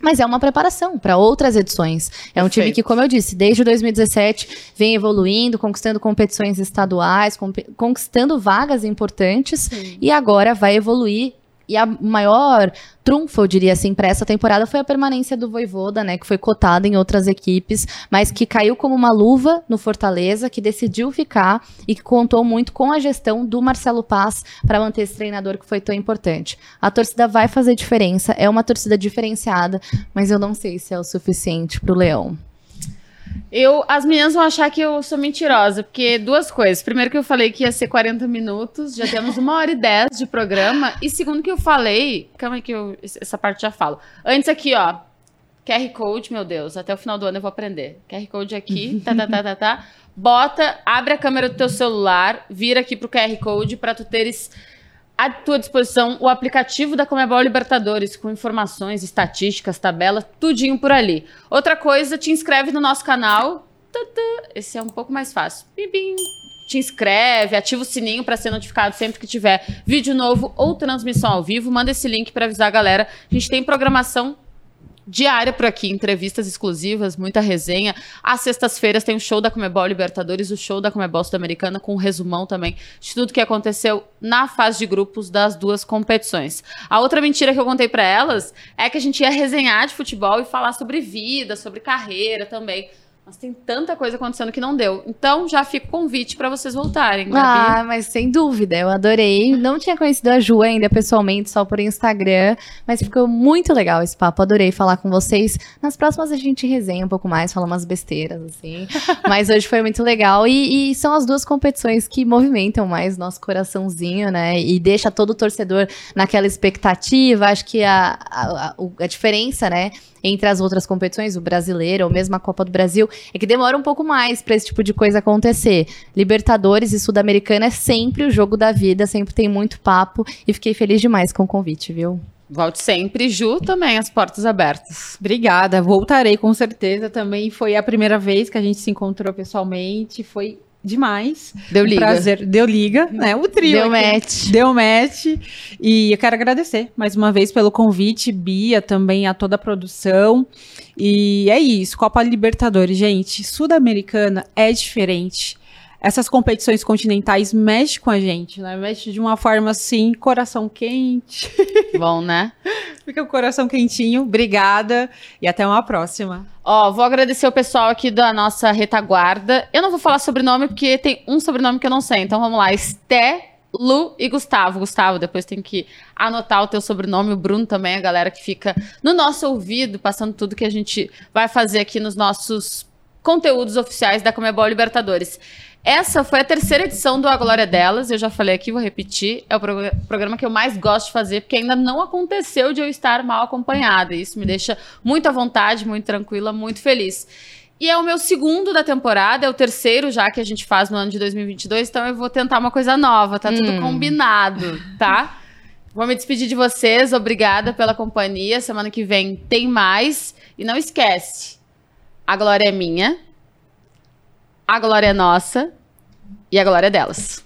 mas é uma preparação para outras edições. É um time que, como eu disse, desde 2017 vem evoluindo, conquistando competições estaduais, conquistando vagas importantes Sim. e agora vai evoluir e a maior trunfo, eu diria assim, para essa temporada foi a permanência do Voivoda, né, que foi cotado em outras equipes, mas que caiu como uma luva no Fortaleza, que decidiu ficar e que contou muito com a gestão do Marcelo Paz para manter esse treinador que foi tão importante. A torcida vai fazer diferença, é uma torcida diferenciada, mas eu não sei se é o suficiente para o Leão. Eu, as meninas vão achar que eu sou mentirosa, porque duas coisas. Primeiro que eu falei que ia ser 40 minutos, já temos uma hora e dez de programa. E segundo que eu falei, calma aí que eu, essa parte já falo. Antes aqui, ó, QR Code, meu Deus, até o final do ano eu vou aprender. QR Code aqui, tá, tá, tá, tá, tá. Bota, abre a câmera do teu celular, vira aqui pro QR Code para tu teres à tua disposição o aplicativo da Comebol Libertadores, com informações, estatísticas, tabelas, tudinho por ali. Outra coisa, te inscreve no nosso canal. Esse é um pouco mais fácil. Bim, Te inscreve, ativa o sininho para ser notificado sempre que tiver vídeo novo ou transmissão ao vivo. Manda esse link para avisar a galera. A gente tem programação diária por aqui, entrevistas exclusivas, muita resenha. Às sextas-feiras tem o show da Comebol Libertadores, o show da Comebol Sul-Americana, com um resumão também de tudo que aconteceu na fase de grupos das duas competições. A outra mentira que eu contei para elas é que a gente ia resenhar de futebol e falar sobre vida, sobre carreira também. Mas tem tanta coisa acontecendo que não deu. Então, já fica o convite para vocês voltarem. Gabi. Ah, mas sem dúvida, eu adorei. Não tinha conhecido a Ju ainda pessoalmente, só por Instagram, mas ficou muito legal esse papo. Adorei falar com vocês. Nas próximas a gente resenha um pouco mais, fala umas besteiras, assim. mas hoje foi muito legal. E, e, são as duas competições que movimentam mais nosso coraçãozinho, né? E deixa todo o torcedor naquela expectativa. Acho que a, a, a, a diferença, né? Entre as outras competições, o brasileiro ou mesmo a Copa do Brasil, é que demora um pouco mais para esse tipo de coisa acontecer. Libertadores e Sul-Americana é sempre o jogo da vida, sempre tem muito papo e fiquei feliz demais com o convite, viu? Volte sempre, Ju, também as portas abertas. Obrigada, voltarei com certeza. Também foi a primeira vez que a gente se encontrou pessoalmente, foi demais. Deu liga. Prazer. Deu liga, né? O trio. Deu aqui. match. Deu match. E eu quero agradecer mais uma vez pelo convite, Bia, também a toda a produção. E é isso, Copa Libertadores, gente. Sul-Americana é diferente essas competições continentais mexem com a gente, né? Mexe de uma forma assim, coração quente. Bom, né? Fica o coração quentinho. Obrigada e até uma próxima. Ó, vou agradecer o pessoal aqui da nossa retaguarda. Eu não vou falar sobrenome porque tem um sobrenome que eu não sei. Então vamos lá, Esté Lu e Gustavo. Gustavo, depois tem que anotar o teu sobrenome, o Bruno também, a galera que fica no nosso ouvido, passando tudo que a gente vai fazer aqui nos nossos conteúdos oficiais da Comebol Libertadores. Essa foi a terceira edição do A Glória Delas. Eu já falei aqui, vou repetir. É o programa que eu mais gosto de fazer, porque ainda não aconteceu de eu estar mal acompanhada. Isso me deixa muito à vontade, muito tranquila, muito feliz. E é o meu segundo da temporada, é o terceiro já que a gente faz no ano de 2022, então eu vou tentar uma coisa nova, tá tudo hum. combinado, tá? Vou me despedir de vocês, obrigada pela companhia. Semana que vem tem mais. E não esquece, a glória é minha, a glória é nossa e a glória é delas.